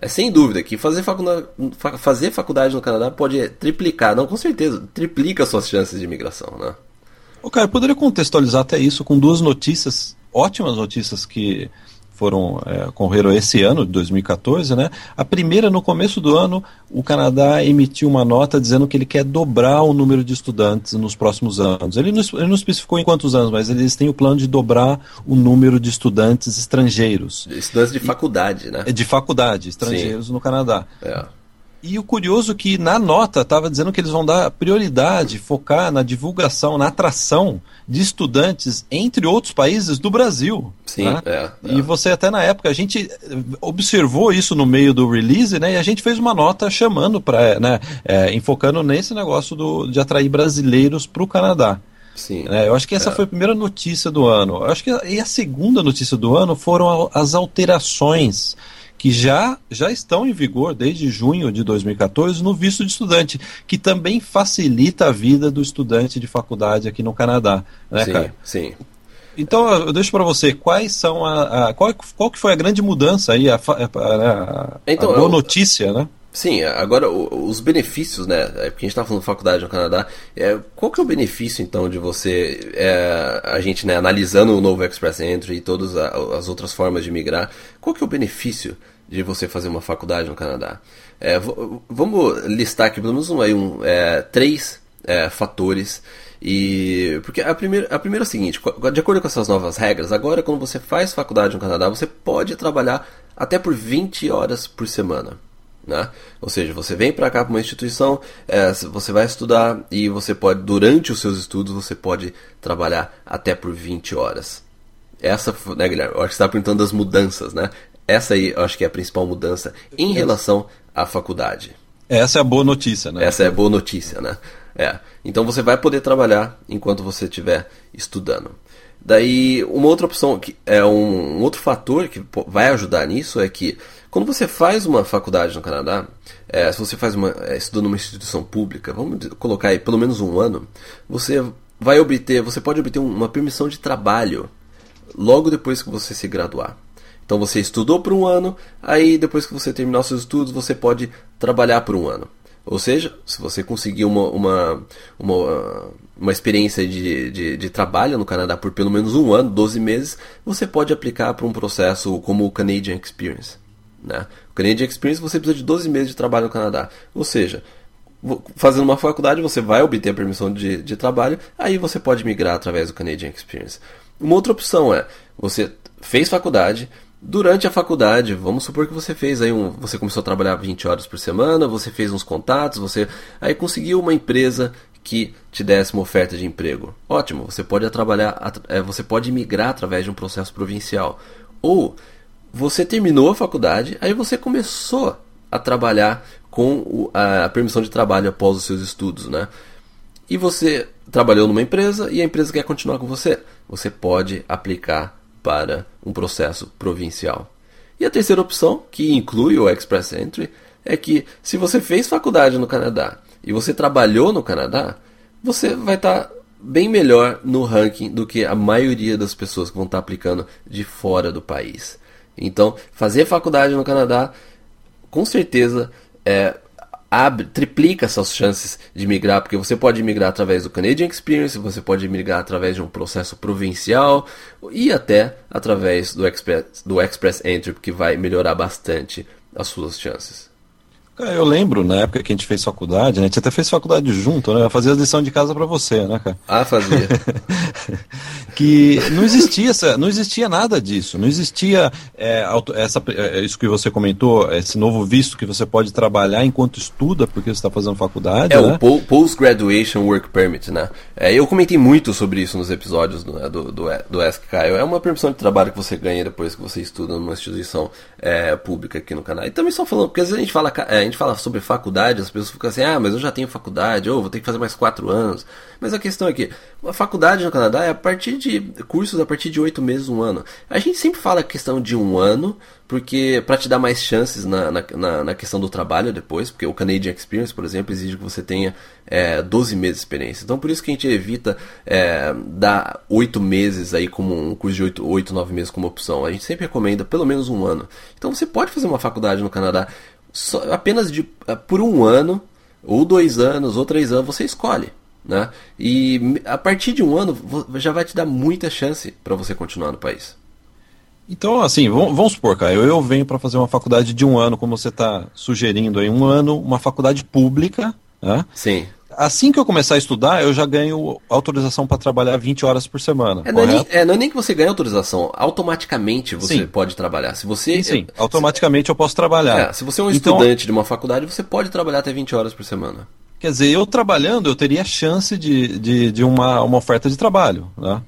É sem dúvida que fazer faculdade, fazer faculdade no Canadá pode triplicar, não com certeza, triplica suas chances de imigração, né? O cara, eu poderia contextualizar até isso com duas notícias, ótimas notícias que foram é, correram esse ano, de 2014, né? A primeira, no começo do ano, o Canadá emitiu uma nota dizendo que ele quer dobrar o número de estudantes nos próximos anos. Ele não, ele não especificou em quantos anos, mas eles têm o plano de dobrar o número de estudantes estrangeiros. Estudantes de faculdade, né? De faculdade, estrangeiros Sim. no Canadá. É. E o curioso é que na nota estava dizendo que eles vão dar prioridade, focar na divulgação, na atração de estudantes entre outros países do Brasil. Sim, né? é, é. E você até na época, a gente observou isso no meio do release, né? E a gente fez uma nota chamando para, né, é, enfocando nesse negócio do, de atrair brasileiros para o Canadá. Sim. É, eu acho que essa é. foi a primeira notícia do ano. Eu acho que e a segunda notícia do ano foram as alterações que já, já estão em vigor desde junho de 2014 no visto de estudante, que também facilita a vida do estudante de faculdade aqui no Canadá, né, sim, cara? Sim. Então eu deixo para você quais são a, a, qual, qual que foi a grande mudança aí a, a, a então, boa eu, notícia, né? Sim, agora os benefícios, né? É porque a gente está falando de faculdade no Canadá. É, qual que é o benefício, então, de você, é, a gente, né, analisando o novo Express Entry e todas as outras formas de migrar, qual que é o benefício de você fazer uma faculdade no Canadá? É, vamos listar aqui pelo menos um, aí, um, é, três é, fatores. E porque a primeira, a primeira é o seguinte, de acordo com essas novas regras, agora quando você faz faculdade no Canadá, você pode trabalhar até por 20 horas por semana. Né? Ou seja, você vem para cá para uma instituição, é, você vai estudar e você pode, durante os seus estudos, você pode trabalhar até por 20 horas. Essa, né, Guilherme? Eu acho que você está perguntando das mudanças, né? Essa aí eu acho que é a principal mudança em relação à faculdade. Essa é a boa notícia, né? Essa é a boa notícia, né? É. Então você vai poder trabalhar enquanto você estiver estudando. Daí, uma outra opção, que é um, um outro fator que vai ajudar nisso é que quando você faz uma faculdade no Canadá, é, se você faz uma, é, estuda numa instituição pública, vamos colocar aí pelo menos um ano, você vai obter, você pode obter uma permissão de trabalho logo depois que você se graduar. Então você estudou por um ano, aí depois que você terminar os seus estudos, você pode trabalhar por um ano. Ou seja, se você conseguir uma, uma, uma, uma experiência de, de, de, trabalho no Canadá por pelo menos um ano, 12 meses, você pode aplicar para um processo como o Canadian Experience. Né? O Canadian Experience você precisa de 12 meses de trabalho no Canadá. Ou seja, fazendo uma faculdade você vai obter a permissão de, de trabalho, aí você pode migrar através do Canadian Experience. Uma outra opção é, você fez faculdade, durante a faculdade, vamos supor que você fez aí um, você começou a trabalhar 20 horas por semana, você fez uns contatos, você aí conseguiu uma empresa que te desse uma oferta de emprego. Ótimo, você pode trabalhar, é, você pode migrar através de um processo provincial. Ou você terminou a faculdade, aí você começou a trabalhar com a permissão de trabalho após os seus estudos, né? E você trabalhou numa empresa e a empresa quer continuar com você. Você pode aplicar para um processo provincial. E a terceira opção, que inclui o Express Entry, é que se você fez faculdade no Canadá e você trabalhou no Canadá, você vai estar tá bem melhor no ranking do que a maioria das pessoas que vão estar tá aplicando de fora do país. Então, fazer faculdade no Canadá, com certeza, é, abre, triplica suas chances de migrar, porque você pode migrar através do Canadian Experience, você pode migrar através de um processo provincial e até através do Express, do Express Entry, que vai melhorar bastante as suas chances. Cara, eu lembro na época que a gente fez faculdade, né? A gente até fez faculdade junto, né? Eu fazia a lição de casa para você, né, cara? Ah, fazia. que não existia essa, não existia nada disso, não existia é, essa, é, isso que você comentou, esse novo visto que você pode trabalhar enquanto estuda porque você está fazendo faculdade. É né? o Post Graduation Work Permit, né? É, eu comentei muito sobre isso nos episódios do, do, do, do. É uma permissão de trabalho que você ganha depois que você estuda numa instituição é, pública aqui no Canadá. E também só falando, porque às vezes a gente fala, é, gente fala sobre faculdade, as pessoas ficam assim, ah, mas eu já tenho faculdade, ou vou ter que fazer mais quatro anos. Mas a questão é que a faculdade no Canadá é a partir de cursos a partir de oito meses, um ano. A gente sempre fala a questão de um ano, porque para te dar mais chances na, na, na, questão do trabalho depois, porque o Canadian Experience, por exemplo, exige que você tenha é, 12 meses de experiência. Então por isso que a gente evita é, dar oito meses aí como um curso de oito, oito, nove meses como opção. A gente sempre recomenda pelo menos um ano. Então você pode fazer uma faculdade no Canadá só, apenas de, eh, por um ano, ou dois anos, ou três anos, você escolhe. Né? E a partir de um ano já vai te dar muita chance para você continuar no país. Então, assim, vamos, supor, Caio, eu venho para fazer uma faculdade de um ano, como você está sugerindo aí, um ano, uma faculdade pública. Né? Sim assim que eu começar a estudar, eu já ganho autorização para trabalhar 20 horas por semana. É não, é nem, é, não, é nem, que você ganhe autorização, automaticamente você sim. pode trabalhar. Se você, sim, sim. Automaticamente se, eu posso trabalhar. É, se você é um então, estudante de uma faculdade, você pode trabalhar até 20 horas por semana. Quer dizer, eu trabalhando, eu teria chance de, de, de uma, uma oferta de trabalho. Né?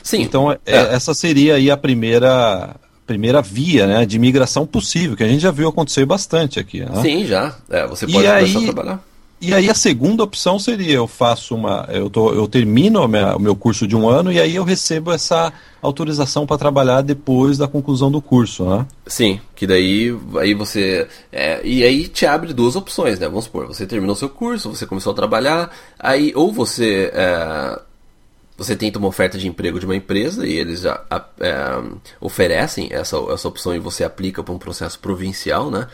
Sim. Então, é, é. essa seria aí a primeira primeira via né, de migração possível, que a gente já viu acontecer bastante aqui. Né? Sim, já. É, você pode e começar aí, a trabalhar. E aí a segunda opção seria eu faço uma, eu, tô, eu termino minha, o meu curso de um ano e aí eu recebo essa autorização para trabalhar depois da conclusão do curso, né? Sim, que daí aí você é, e aí te abre duas opções, né? Vamos supor, você terminou seu curso, você começou a trabalhar, aí ou você é, você tenta uma oferta de emprego de uma empresa e eles já é, oferecem essa, essa opção e você aplica para um processo provincial, né?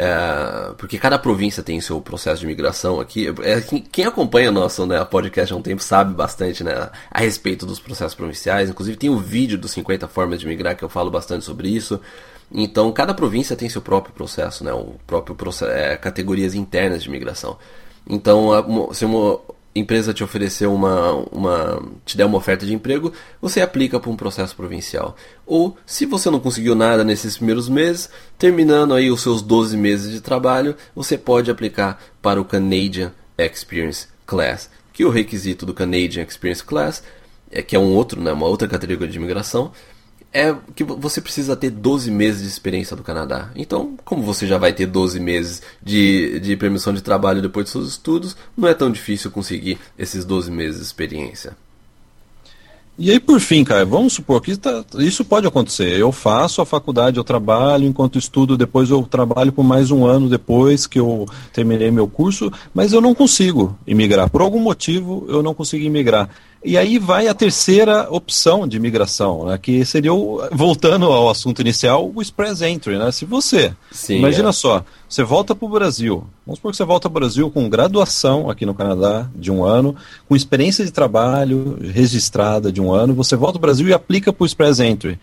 É, porque cada província tem seu processo de migração aqui. É, quem acompanha o nosso né, podcast há um tempo sabe bastante né, a respeito dos processos provinciais. Inclusive tem um vídeo dos 50 formas de migrar que eu falo bastante sobre isso. Então cada província tem seu próprio processo, né, o próprio processo, é, categorias internas de migração. Então, se uma empresa te oferecer uma, uma. te der uma oferta de emprego, você aplica para um processo provincial. Ou, se você não conseguiu nada nesses primeiros meses, terminando aí os seus 12 meses de trabalho, você pode aplicar para o Canadian Experience Class. Que o requisito do Canadian Experience Class, é, que é um outro, né, uma outra categoria de imigração, é que você precisa ter 12 meses de experiência do Canadá. Então, como você já vai ter 12 meses de, de permissão de trabalho depois dos seus estudos, não é tão difícil conseguir esses 12 meses de experiência. E aí, por fim, cara, vamos supor que tá, isso pode acontecer. Eu faço a faculdade, eu trabalho enquanto estudo, depois eu trabalho por mais um ano depois que eu terminei meu curso, mas eu não consigo imigrar. Por algum motivo, eu não consigo imigrar. E aí vai a terceira opção de migração, né, que seria, o, voltando ao assunto inicial, o express entry. Né? Se você, Sim, imagina é. só, você volta para o Brasil, vamos supor que você volta para o Brasil com graduação aqui no Canadá de um ano, com experiência de trabalho registrada de um ano, você volta para o Brasil e aplica para o express entry.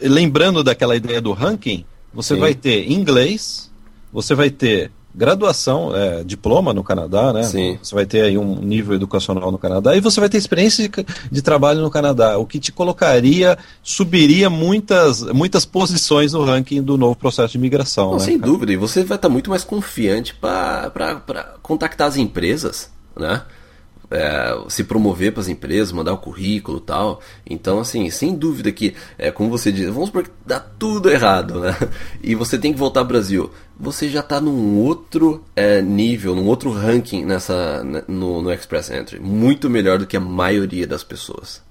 Lembrando daquela ideia do ranking, você Sim. vai ter inglês, você vai ter graduação, é, diploma no Canadá, né? Sim. Você vai ter aí um nível educacional no Canadá e você vai ter experiência de, de, trabalho no Canadá, o que te colocaria, subiria muitas, muitas posições no ranking do novo processo de imigração. Não, né, sem cara? dúvida, e você vai estar muito mais confiante para contactar as empresas, né? É, se promover para as empresas, mandar o currículo tal. Então, assim, sem dúvida que, é, como você diz, vamos supor que dá tudo errado, né? E você tem que voltar ao Brasil. Você já está num outro é, nível, num outro ranking nessa, né, no, no Express Entry. Muito melhor do que a maioria das pessoas.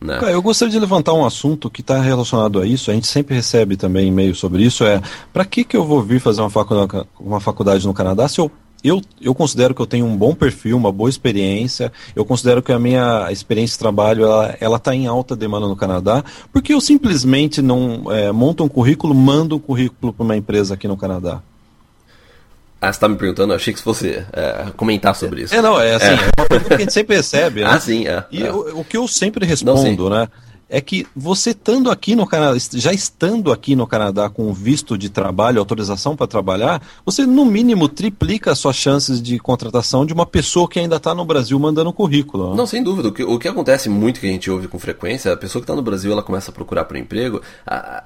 Né? Eu gostaria de levantar um assunto que está relacionado a isso. A gente sempre recebe também e-mail sobre isso. É para que, que eu vou vir fazer uma faculdade, uma faculdade no Canadá se eu eu, eu considero que eu tenho um bom perfil, uma boa experiência. Eu considero que a minha experiência de trabalho ela está em alta demanda no Canadá, porque eu simplesmente não é, monto um currículo, mando um currículo para uma empresa aqui no Canadá. Ah, você está me perguntando? Eu achei que fosse é, comentar sobre isso. É, não, é assim, é. é uma pergunta que a gente sempre recebe, né? Ah, sim, é. E o, o, que eu sempre respondo, não, né? É que você estando aqui no Canadá, já estando aqui no Canadá com visto de trabalho, autorização para trabalhar, você no mínimo triplica as suas chances de contratação de uma pessoa que ainda está no Brasil mandando currículo. Né? Não, sem dúvida. O que, o que, acontece muito que a gente ouve com frequência, a pessoa que está no Brasil ela começa a procurar por emprego. A,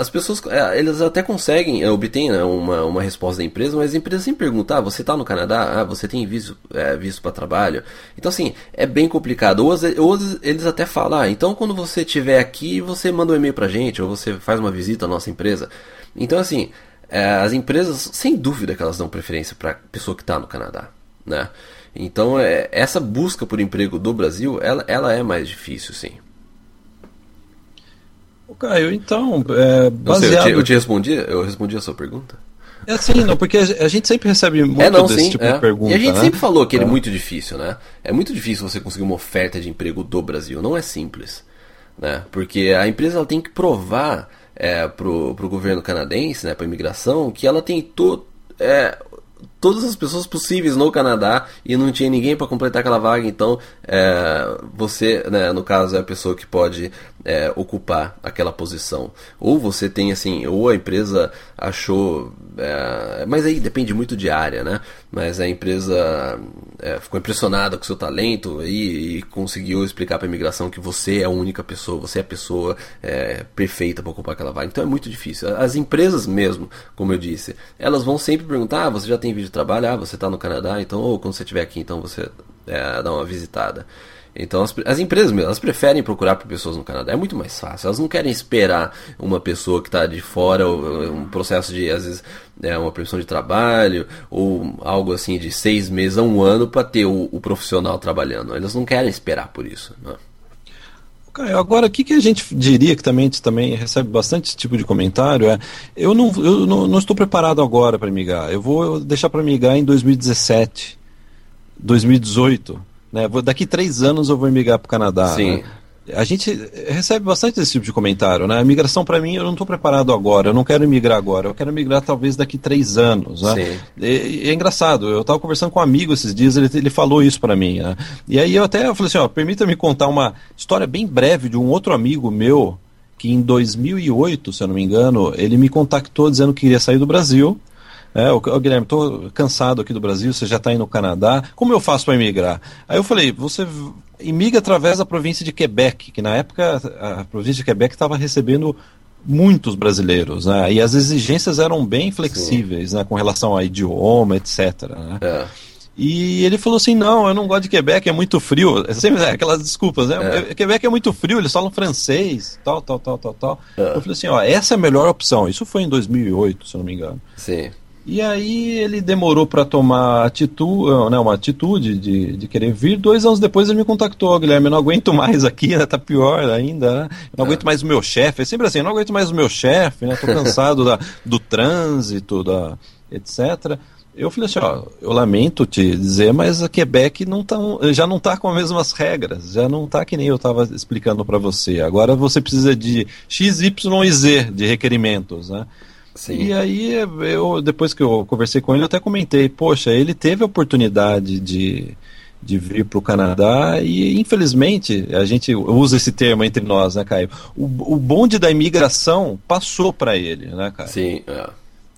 as pessoas, é, eles até conseguem é, obter né, uma, uma resposta da empresa, mas a empresa sempre pergunta, ah, você está no Canadá? Ah, você tem visto, é, visto para trabalho? Então, assim, é bem complicado. Ou, ou eles até falam, ah, então quando você estiver aqui, você manda um e-mail para gente, ou você faz uma visita à nossa empresa. Então, assim, é, as empresas, sem dúvida que elas dão preferência para pessoa que está no Canadá, né? Então, é, essa busca por emprego do Brasil, ela, ela é mais difícil, sim. Caio, então, é, baseado... Sei, eu, te, eu, te, respondi, eu respondi a sua pergunta? É assim, não, porque a gente sempre recebe muito é, não, desse sim, tipo é. de pergunta. E a gente né? sempre falou que ele é tá. muito difícil, né? É muito difícil você conseguir uma oferta de emprego do Brasil, não é simples. Né? Porque a empresa ela tem que provar é, pro, pro governo canadense, né, pra imigração, que ela tem todo. É, todas as pessoas possíveis no Canadá e não tinha ninguém para completar aquela vaga, então é, você, né, no caso, é a pessoa que pode é, ocupar aquela posição. Ou você tem assim, ou a empresa achou. É, mas aí depende muito de área, né? Mas a empresa é, ficou impressionada com o seu talento e, e conseguiu explicar para a imigração que você é a única pessoa, você é a pessoa é, perfeita para ocupar aquela vaga. Então é muito difícil. As empresas mesmo, como eu disse, elas vão sempre perguntar: ah, você já tem vídeo Ah, você está no Canadá? Então, ou quando você estiver aqui, então você é, dá uma visitada. Então as, as empresas elas preferem procurar por pessoas no Canadá. É muito mais fácil. Elas não querem esperar uma pessoa que está de fora, um processo de, às vezes, é, uma permissão de trabalho, ou algo assim de seis meses a um ano para ter o, o, profissional trabalhando. Elas não querem esperar por isso. Né? Agora, o que, que a gente diria que também, também recebe bastante esse tipo de comentário é: eu não, eu não, não estou preparado agora para migrar, eu vou deixar para migrar em 2017, 2018. Né? Daqui três anos eu vou migrar para o Canadá. Sim. Né? A gente recebe bastante esse tipo de comentário, né? A migração para mim eu não estou preparado agora, eu não quero migrar agora, eu quero migrar talvez daqui três anos, né? E, é engraçado, eu estava conversando com um amigo esses dias, ele, ele falou isso para mim, né? E aí eu até falei assim, ó, permita-me contar uma história bem breve de um outro amigo meu que em 2008, se eu não me engano, ele me contactou dizendo que queria sair do Brasil. É, o, Guilherme, estou cansado aqui do Brasil, você já está indo no Canadá, como eu faço para emigrar? Aí eu falei, você imigra através da província de Quebec, que na época a província de Quebec estava recebendo muitos brasileiros, né? E as exigências eram bem flexíveis, né? Com relação a idioma, etc. Né? É. E ele falou assim: não, eu não gosto de Quebec, é muito frio. É sempre é, aquelas desculpas, né? É. Quebec é muito frio, eles falam francês, tal, tal, tal, tal, tal. É. Eu falei assim: ó, essa é a melhor opção. Isso foi em 2008, se eu não me engano. Sim. E aí ele demorou para tomar atitude, né, uma atitude de, de querer vir. Dois anos depois ele me contactou, Guilherme, eu não aguento mais aqui, né, tá pior ainda, né? Não é. aguento mais o meu chefe. É sempre assim, eu não aguento mais o meu chefe, né? Tô cansado da, do trânsito, da, etc. Eu falei assim, ó, eu lamento te dizer, mas a Quebec não tá, já não está com as mesmas regras, já não está que nem eu estava explicando para você. Agora você precisa de X, Y e Z de requerimentos, né? Sim. E aí, eu, depois que eu conversei com ele, eu até comentei, poxa, ele teve a oportunidade de, de vir para o Canadá e, infelizmente, a gente usa esse termo entre nós, né, Caio? O, o bonde da imigração passou para ele, né, Caio? Sim, é.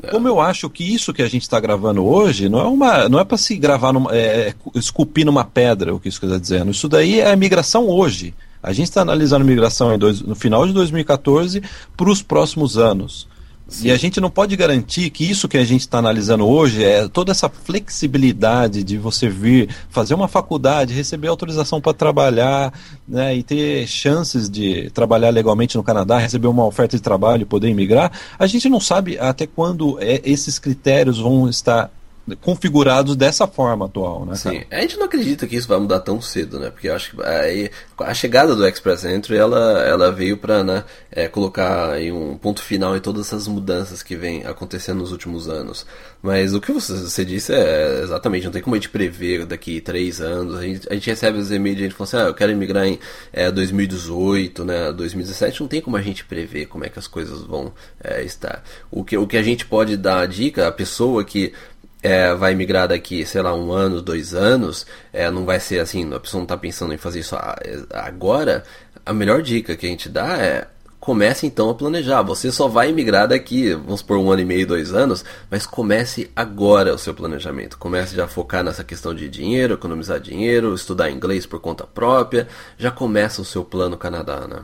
É. Como eu acho que isso que a gente está gravando hoje não é uma, não é para se gravar, numa, é, é, esculpir numa pedra, o que isso quer dizer. Isso daí é a migração hoje. A gente está analisando a migração dois, no final de 2014 para os próximos anos. Sim. E a gente não pode garantir que isso que a gente está analisando hoje é toda essa flexibilidade de você vir fazer uma faculdade, receber autorização para trabalhar né, e ter chances de trabalhar legalmente no Canadá, receber uma oferta de trabalho e poder imigrar. A gente não sabe até quando é, esses critérios vão estar configurados dessa forma atual, né? Sim, a gente não acredita que isso vai mudar tão cedo, né? Porque eu acho que aí, a chegada do Express Entry ela, ela veio para né, é, colocar aí um ponto final em todas essas mudanças que vem acontecendo nos últimos anos. Mas o que você, você disse é exatamente, não tem como a gente prever daqui três anos. A gente, a gente recebe os e-mails e a gente fala assim, ah, eu quero emigrar em é, 2018, né? 2017, não tem como a gente prever como é que as coisas vão é, estar. O que, o que a gente pode dar a dica, a pessoa que é, vai migrar daqui, sei lá, um ano, dois anos, é, não vai ser assim, a pessoa não está pensando em fazer isso agora, a melhor dica que a gente dá é comece então a planejar. Você só vai migrar daqui, vamos por um ano e meio, dois anos, mas comece agora o seu planejamento. Comece já a focar nessa questão de dinheiro, economizar dinheiro, estudar inglês por conta própria. Já começa o seu plano Canadá, né?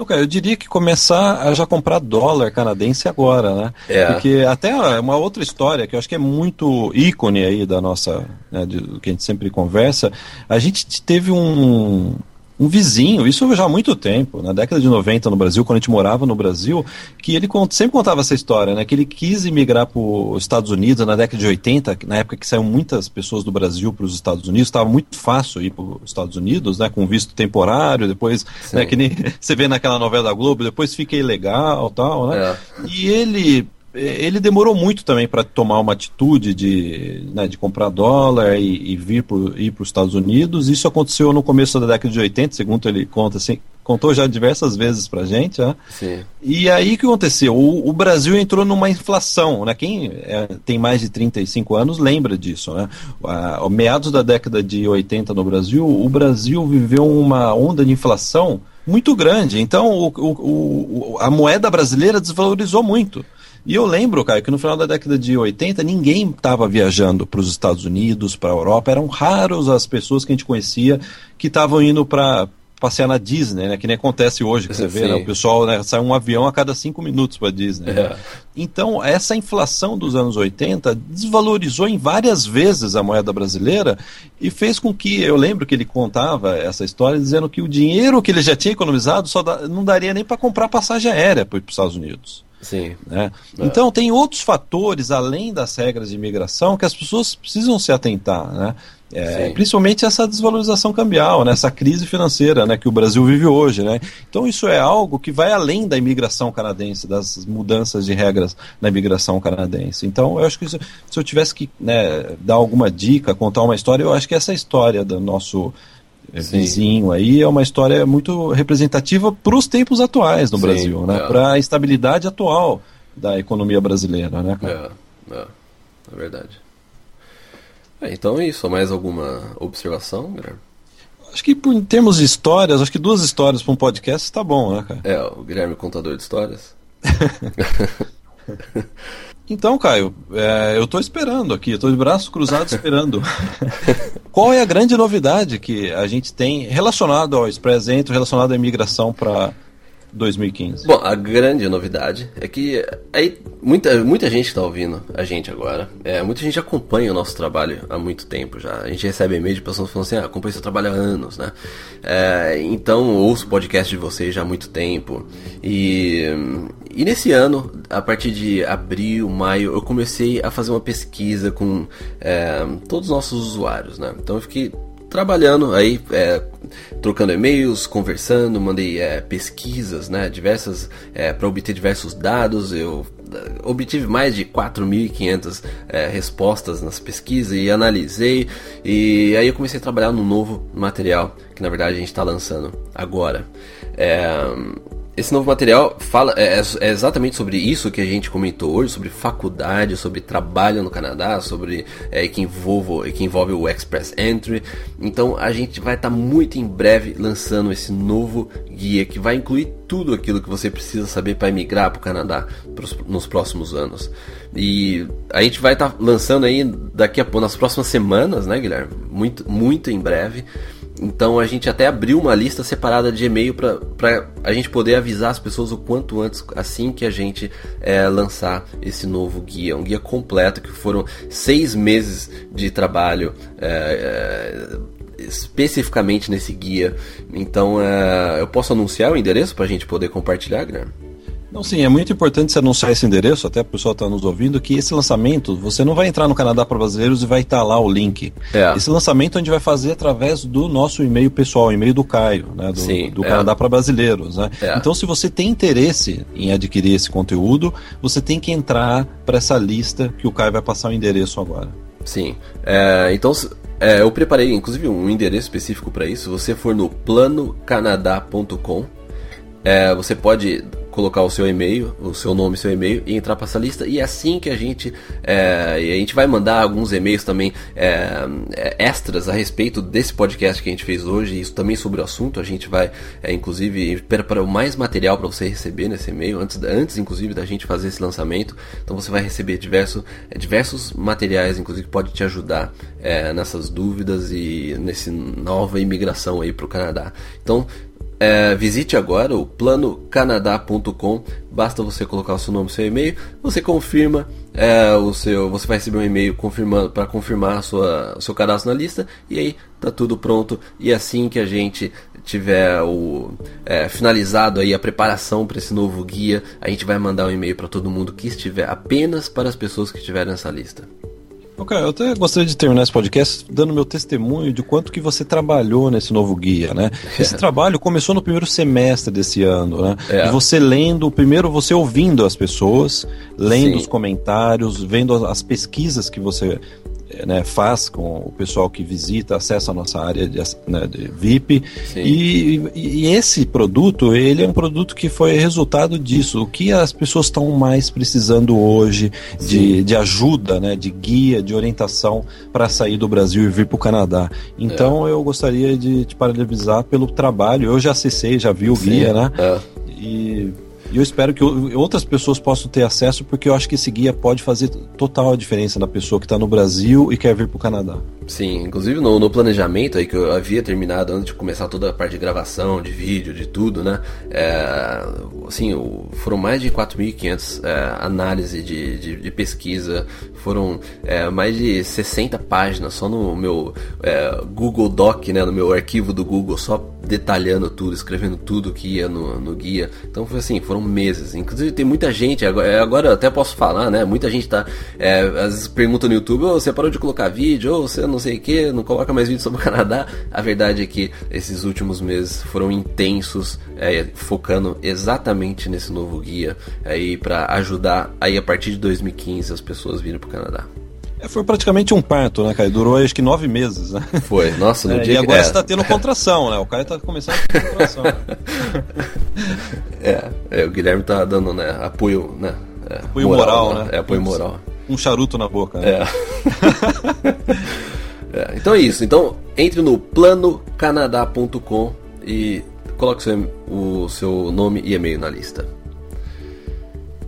Não, cara, eu diria que começar a já comprar dólar canadense agora, né? É. Porque até uma outra história que eu acho que é muito ícone aí da nossa, né, do que a gente sempre conversa, a gente teve um, um vizinho, isso já há muito tempo, na década de 90 no Brasil, quando a gente morava no Brasil, que ele sempre contava essa história, né? Que ele quis emigrar para os Estados Unidos na década de 80, na época que saíram muitas pessoas do Brasil para os Estados Unidos, estava muito fácil ir para os Estados Unidos, né? Com visto temporário, depois, né, que nem você vê naquela novela da Globo, depois fica ilegal tal, né? É. E ele ele demorou muito também para tomar uma atitude de, né, de comprar dólar e, e vir para os Estados Unidos. Isso aconteceu no começo da década de 80, segundo ele conta, assim, contou já diversas vezes para gente. Né? Sim. E aí o que aconteceu? O, o, Brasil entrou numa inflação. Né? Quem é, tem mais de 35 anos lembra disso. Né? A, meados da década de 80 no Brasil, o Brasil viveu uma onda de inflação muito grande. Então o, o, a moeda brasileira desvalorizou muito. E eu lembro, cara, que no final da década de 80 ninguém estava viajando para os Estados Unidos, para a Europa, eram raros as pessoas que a gente conhecia que estavam indo para passear na Disney, né? Que nem acontece hoje, que você vê, né? O pessoal né, sai um avião a cada cinco minutos para Disney. Né? É. Então, essa inflação dos anos 80 desvalorizou em várias vezes a moeda brasileira e fez com que, eu lembro que ele contava essa história dizendo que o dinheiro que ele já tinha economizado só da, não daria nem para comprar passagem aérea para ir para os Estados Unidos. Sim. Né? É. Então, tem outros fatores, além das regras de imigração, que as pessoas precisam se atentar. Né? É, principalmente essa desvalorização cambial, né? essa crise financeira né, que o Brasil vive hoje. Né? Então, isso é algo que vai além da imigração canadense, das mudanças de regras na imigração canadense. Então, eu acho que isso, se eu tivesse que né, dar alguma dica, contar uma história, eu acho que essa história do nosso é, vizinho aí, é uma história muito representativa para os tempos atuais no Sim, Brasil, né? É. Para a estabilidade atual da economia brasileira, né, cara? É, é, é verdade. É, então é isso. Mais alguma observação, Guilherme? Acho que em termos de histórias, acho que duas histórias para um podcast está bom, né, cara? É, o Guilherme contador de histórias. Então, Caio, é, eu estou esperando aqui, estou de braços cruzados esperando. Qual é a grande novidade que a gente tem relacionado ao Express Entry, relacionado à imigração para 2015? Bom, a grande novidade é que aí muita, muita gente está ouvindo a gente agora. É, muita gente acompanha o nosso trabalho há muito tempo já. A gente recebe e-mail de pessoas falando assim: ah, acompanho seu trabalho há anos, né? É, então ouço o podcast de vocês já há muito tempo. E, e nesse ano, a partir de abril, maio, eu comecei a fazer uma pesquisa com é, todos os nossos usuários, né? Então eu fiquei trabalhando aí, é, trocando e-mails, conversando, mandei é, pesquisas, né, diversas, é, para obter diversos dados. Eu é, obtive mais de 4.500 é, respostas nas pesquisas e analisei. E aí eu comecei a trabalhar no novo material que na verdade a gente está lançando agora. É, esse novo material fala é, é, é, exatamente sobre isso que a gente comentou hoje, sobre faculdade, sobre trabalho no Canadá, sobre é, que, envolve, que envolve o Express Entry. Então a gente vai estar tá muito em breve lançando esse novo guia que vai incluir tudo aquilo que você precisa saber para emigrar para o Canadá pros, nos próximos anos. E a gente vai estar tá lançando aí daqui a nas próximas semanas, né, Guilherme? Muito, muito em breve. Então a gente até abriu uma lista separada de e-mail para a gente poder avisar as pessoas o quanto antes, assim que a gente é, lançar esse novo guia. Um guia completo que foram seis meses de trabalho. É, é, especificamente nesse guia. Então, eu posso anunciar o endereço para a gente poder compartilhar, Guilherme? Não, sim, é muito importante você anunciar esse endereço, até o pessoal está nos ouvindo, que esse lançamento, você não vai entrar no Canadá para Brasileiros e vai estar tá lá o link. É. Esse lançamento a gente vai fazer através do nosso e-mail pessoal, e-mail do Caio, né, do, sim, do é. Canadá para Brasileiros. Né? É. Então, se você tem interesse em adquirir esse conteúdo, você tem que entrar para essa lista que o Caio vai passar o endereço agora. Sim, é, então é, eu preparei inclusive um endereço específico para isso. Se você for no planocanadá.com, é, você pode colocar o seu e-mail, o seu nome, seu e-mail e entrar para essa lista. E é assim que a gente é, a gente vai mandar alguns e-mails também é, é, extras a respeito desse podcast que a gente fez hoje, isso também sobre o assunto. A gente vai, é, inclusive, preparar mais material para você receber nesse e-mail antes, antes, inclusive, da gente fazer esse lançamento. Então você vai receber diversos, é, diversos materiais, inclusive, que pode te ajudar é, nessas dúvidas e nessa nova imigração aí para o Canadá. Então é, visite agora o planocanadá.com. Basta você colocar o seu nome seu e-mail. Você confirma é, o seu. Você vai receber um e-mail confirmando para confirmar sua, o seu cadastro na lista. E aí tá tudo pronto. E assim que a gente tiver o é, finalizado aí a preparação para esse novo guia, a gente vai mandar um e-mail para todo mundo que estiver apenas para as pessoas que estiverem nessa lista. Ok, eu até gostaria de terminar esse podcast dando meu testemunho de quanto que você trabalhou nesse novo guia, né? Esse trabalho começou no primeiro semestre desse ano, né? É. E você lendo, primeiro você ouvindo as pessoas, lendo Sim. os comentários, vendo as pesquisas que você né, faz com o pessoal que visita, acessa a nossa área de, né, de VIP. E, e, esse produto, ele é um produto que foi resultado disso. O que as pessoas estão mais precisando hoje de, de ajuda, né, de guia, de orientação para sair do Brasil e vir para o Canadá. Então é. eu gostaria de te parabenizar pelo trabalho. Eu já acessei, já vi o Sim. guia, né? É. E e eu espero que outras pessoas possam ter acesso, porque eu acho que esse guia pode fazer total diferença na pessoa que está no Brasil e quer vir para o Canadá. Sim, inclusive no, no, planejamento aí que eu havia terminado antes de começar toda a parte de gravação, de vídeo, de tudo, né? É, assim, foram mais de 4.500 é, análises de, de, de, pesquisa, foram é, mais de 60 páginas só no meu é, Google Doc, né? No meu arquivo do Google, só detalhando tudo, escrevendo tudo que ia no, no guia. Então foi assim, foram meses. Inclusive tem muita gente, agora, agora até posso falar, né? Muita gente tá, é, às vezes pergunta no YouTube, oh, você parou de colocar vídeo, ou oh, você não sei o que, não coloca mais vídeo sobre o Canadá. A verdade é que esses últimos meses foram intensos, é, focando exatamente nesse novo guia aí para ajudar aí a partir de 2015 as pessoas virem para o Canadá. É, foi praticamente um parto, né, cara? Durou acho que nove meses, né? Foi, nossa, no é, dia E agora é. você tá tendo contração, né? O cara tá começando a ter contração. é, é, o Guilherme tá dando, né, apoio, né? É, apoio moral, moral né? É, apoio moral. Um charuto na boca, né? É. é. Então é isso. Então, entre no planocanadá.com e coloque seu, o seu nome e e-mail na lista.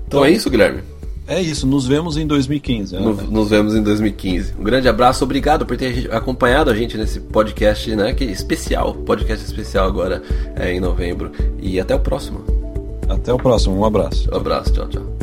Então, então é isso, Guilherme. É isso, nos vemos em 2015. Né? Nos, nos, vemos em 2015. Um grande abraço, obrigado por ter acompanhado a gente nesse podcast, né? Que especial, podcast especial agora é, em novembro. E até o próximo. Até o próximo, um abraço. Um abraço, tchau, tchau.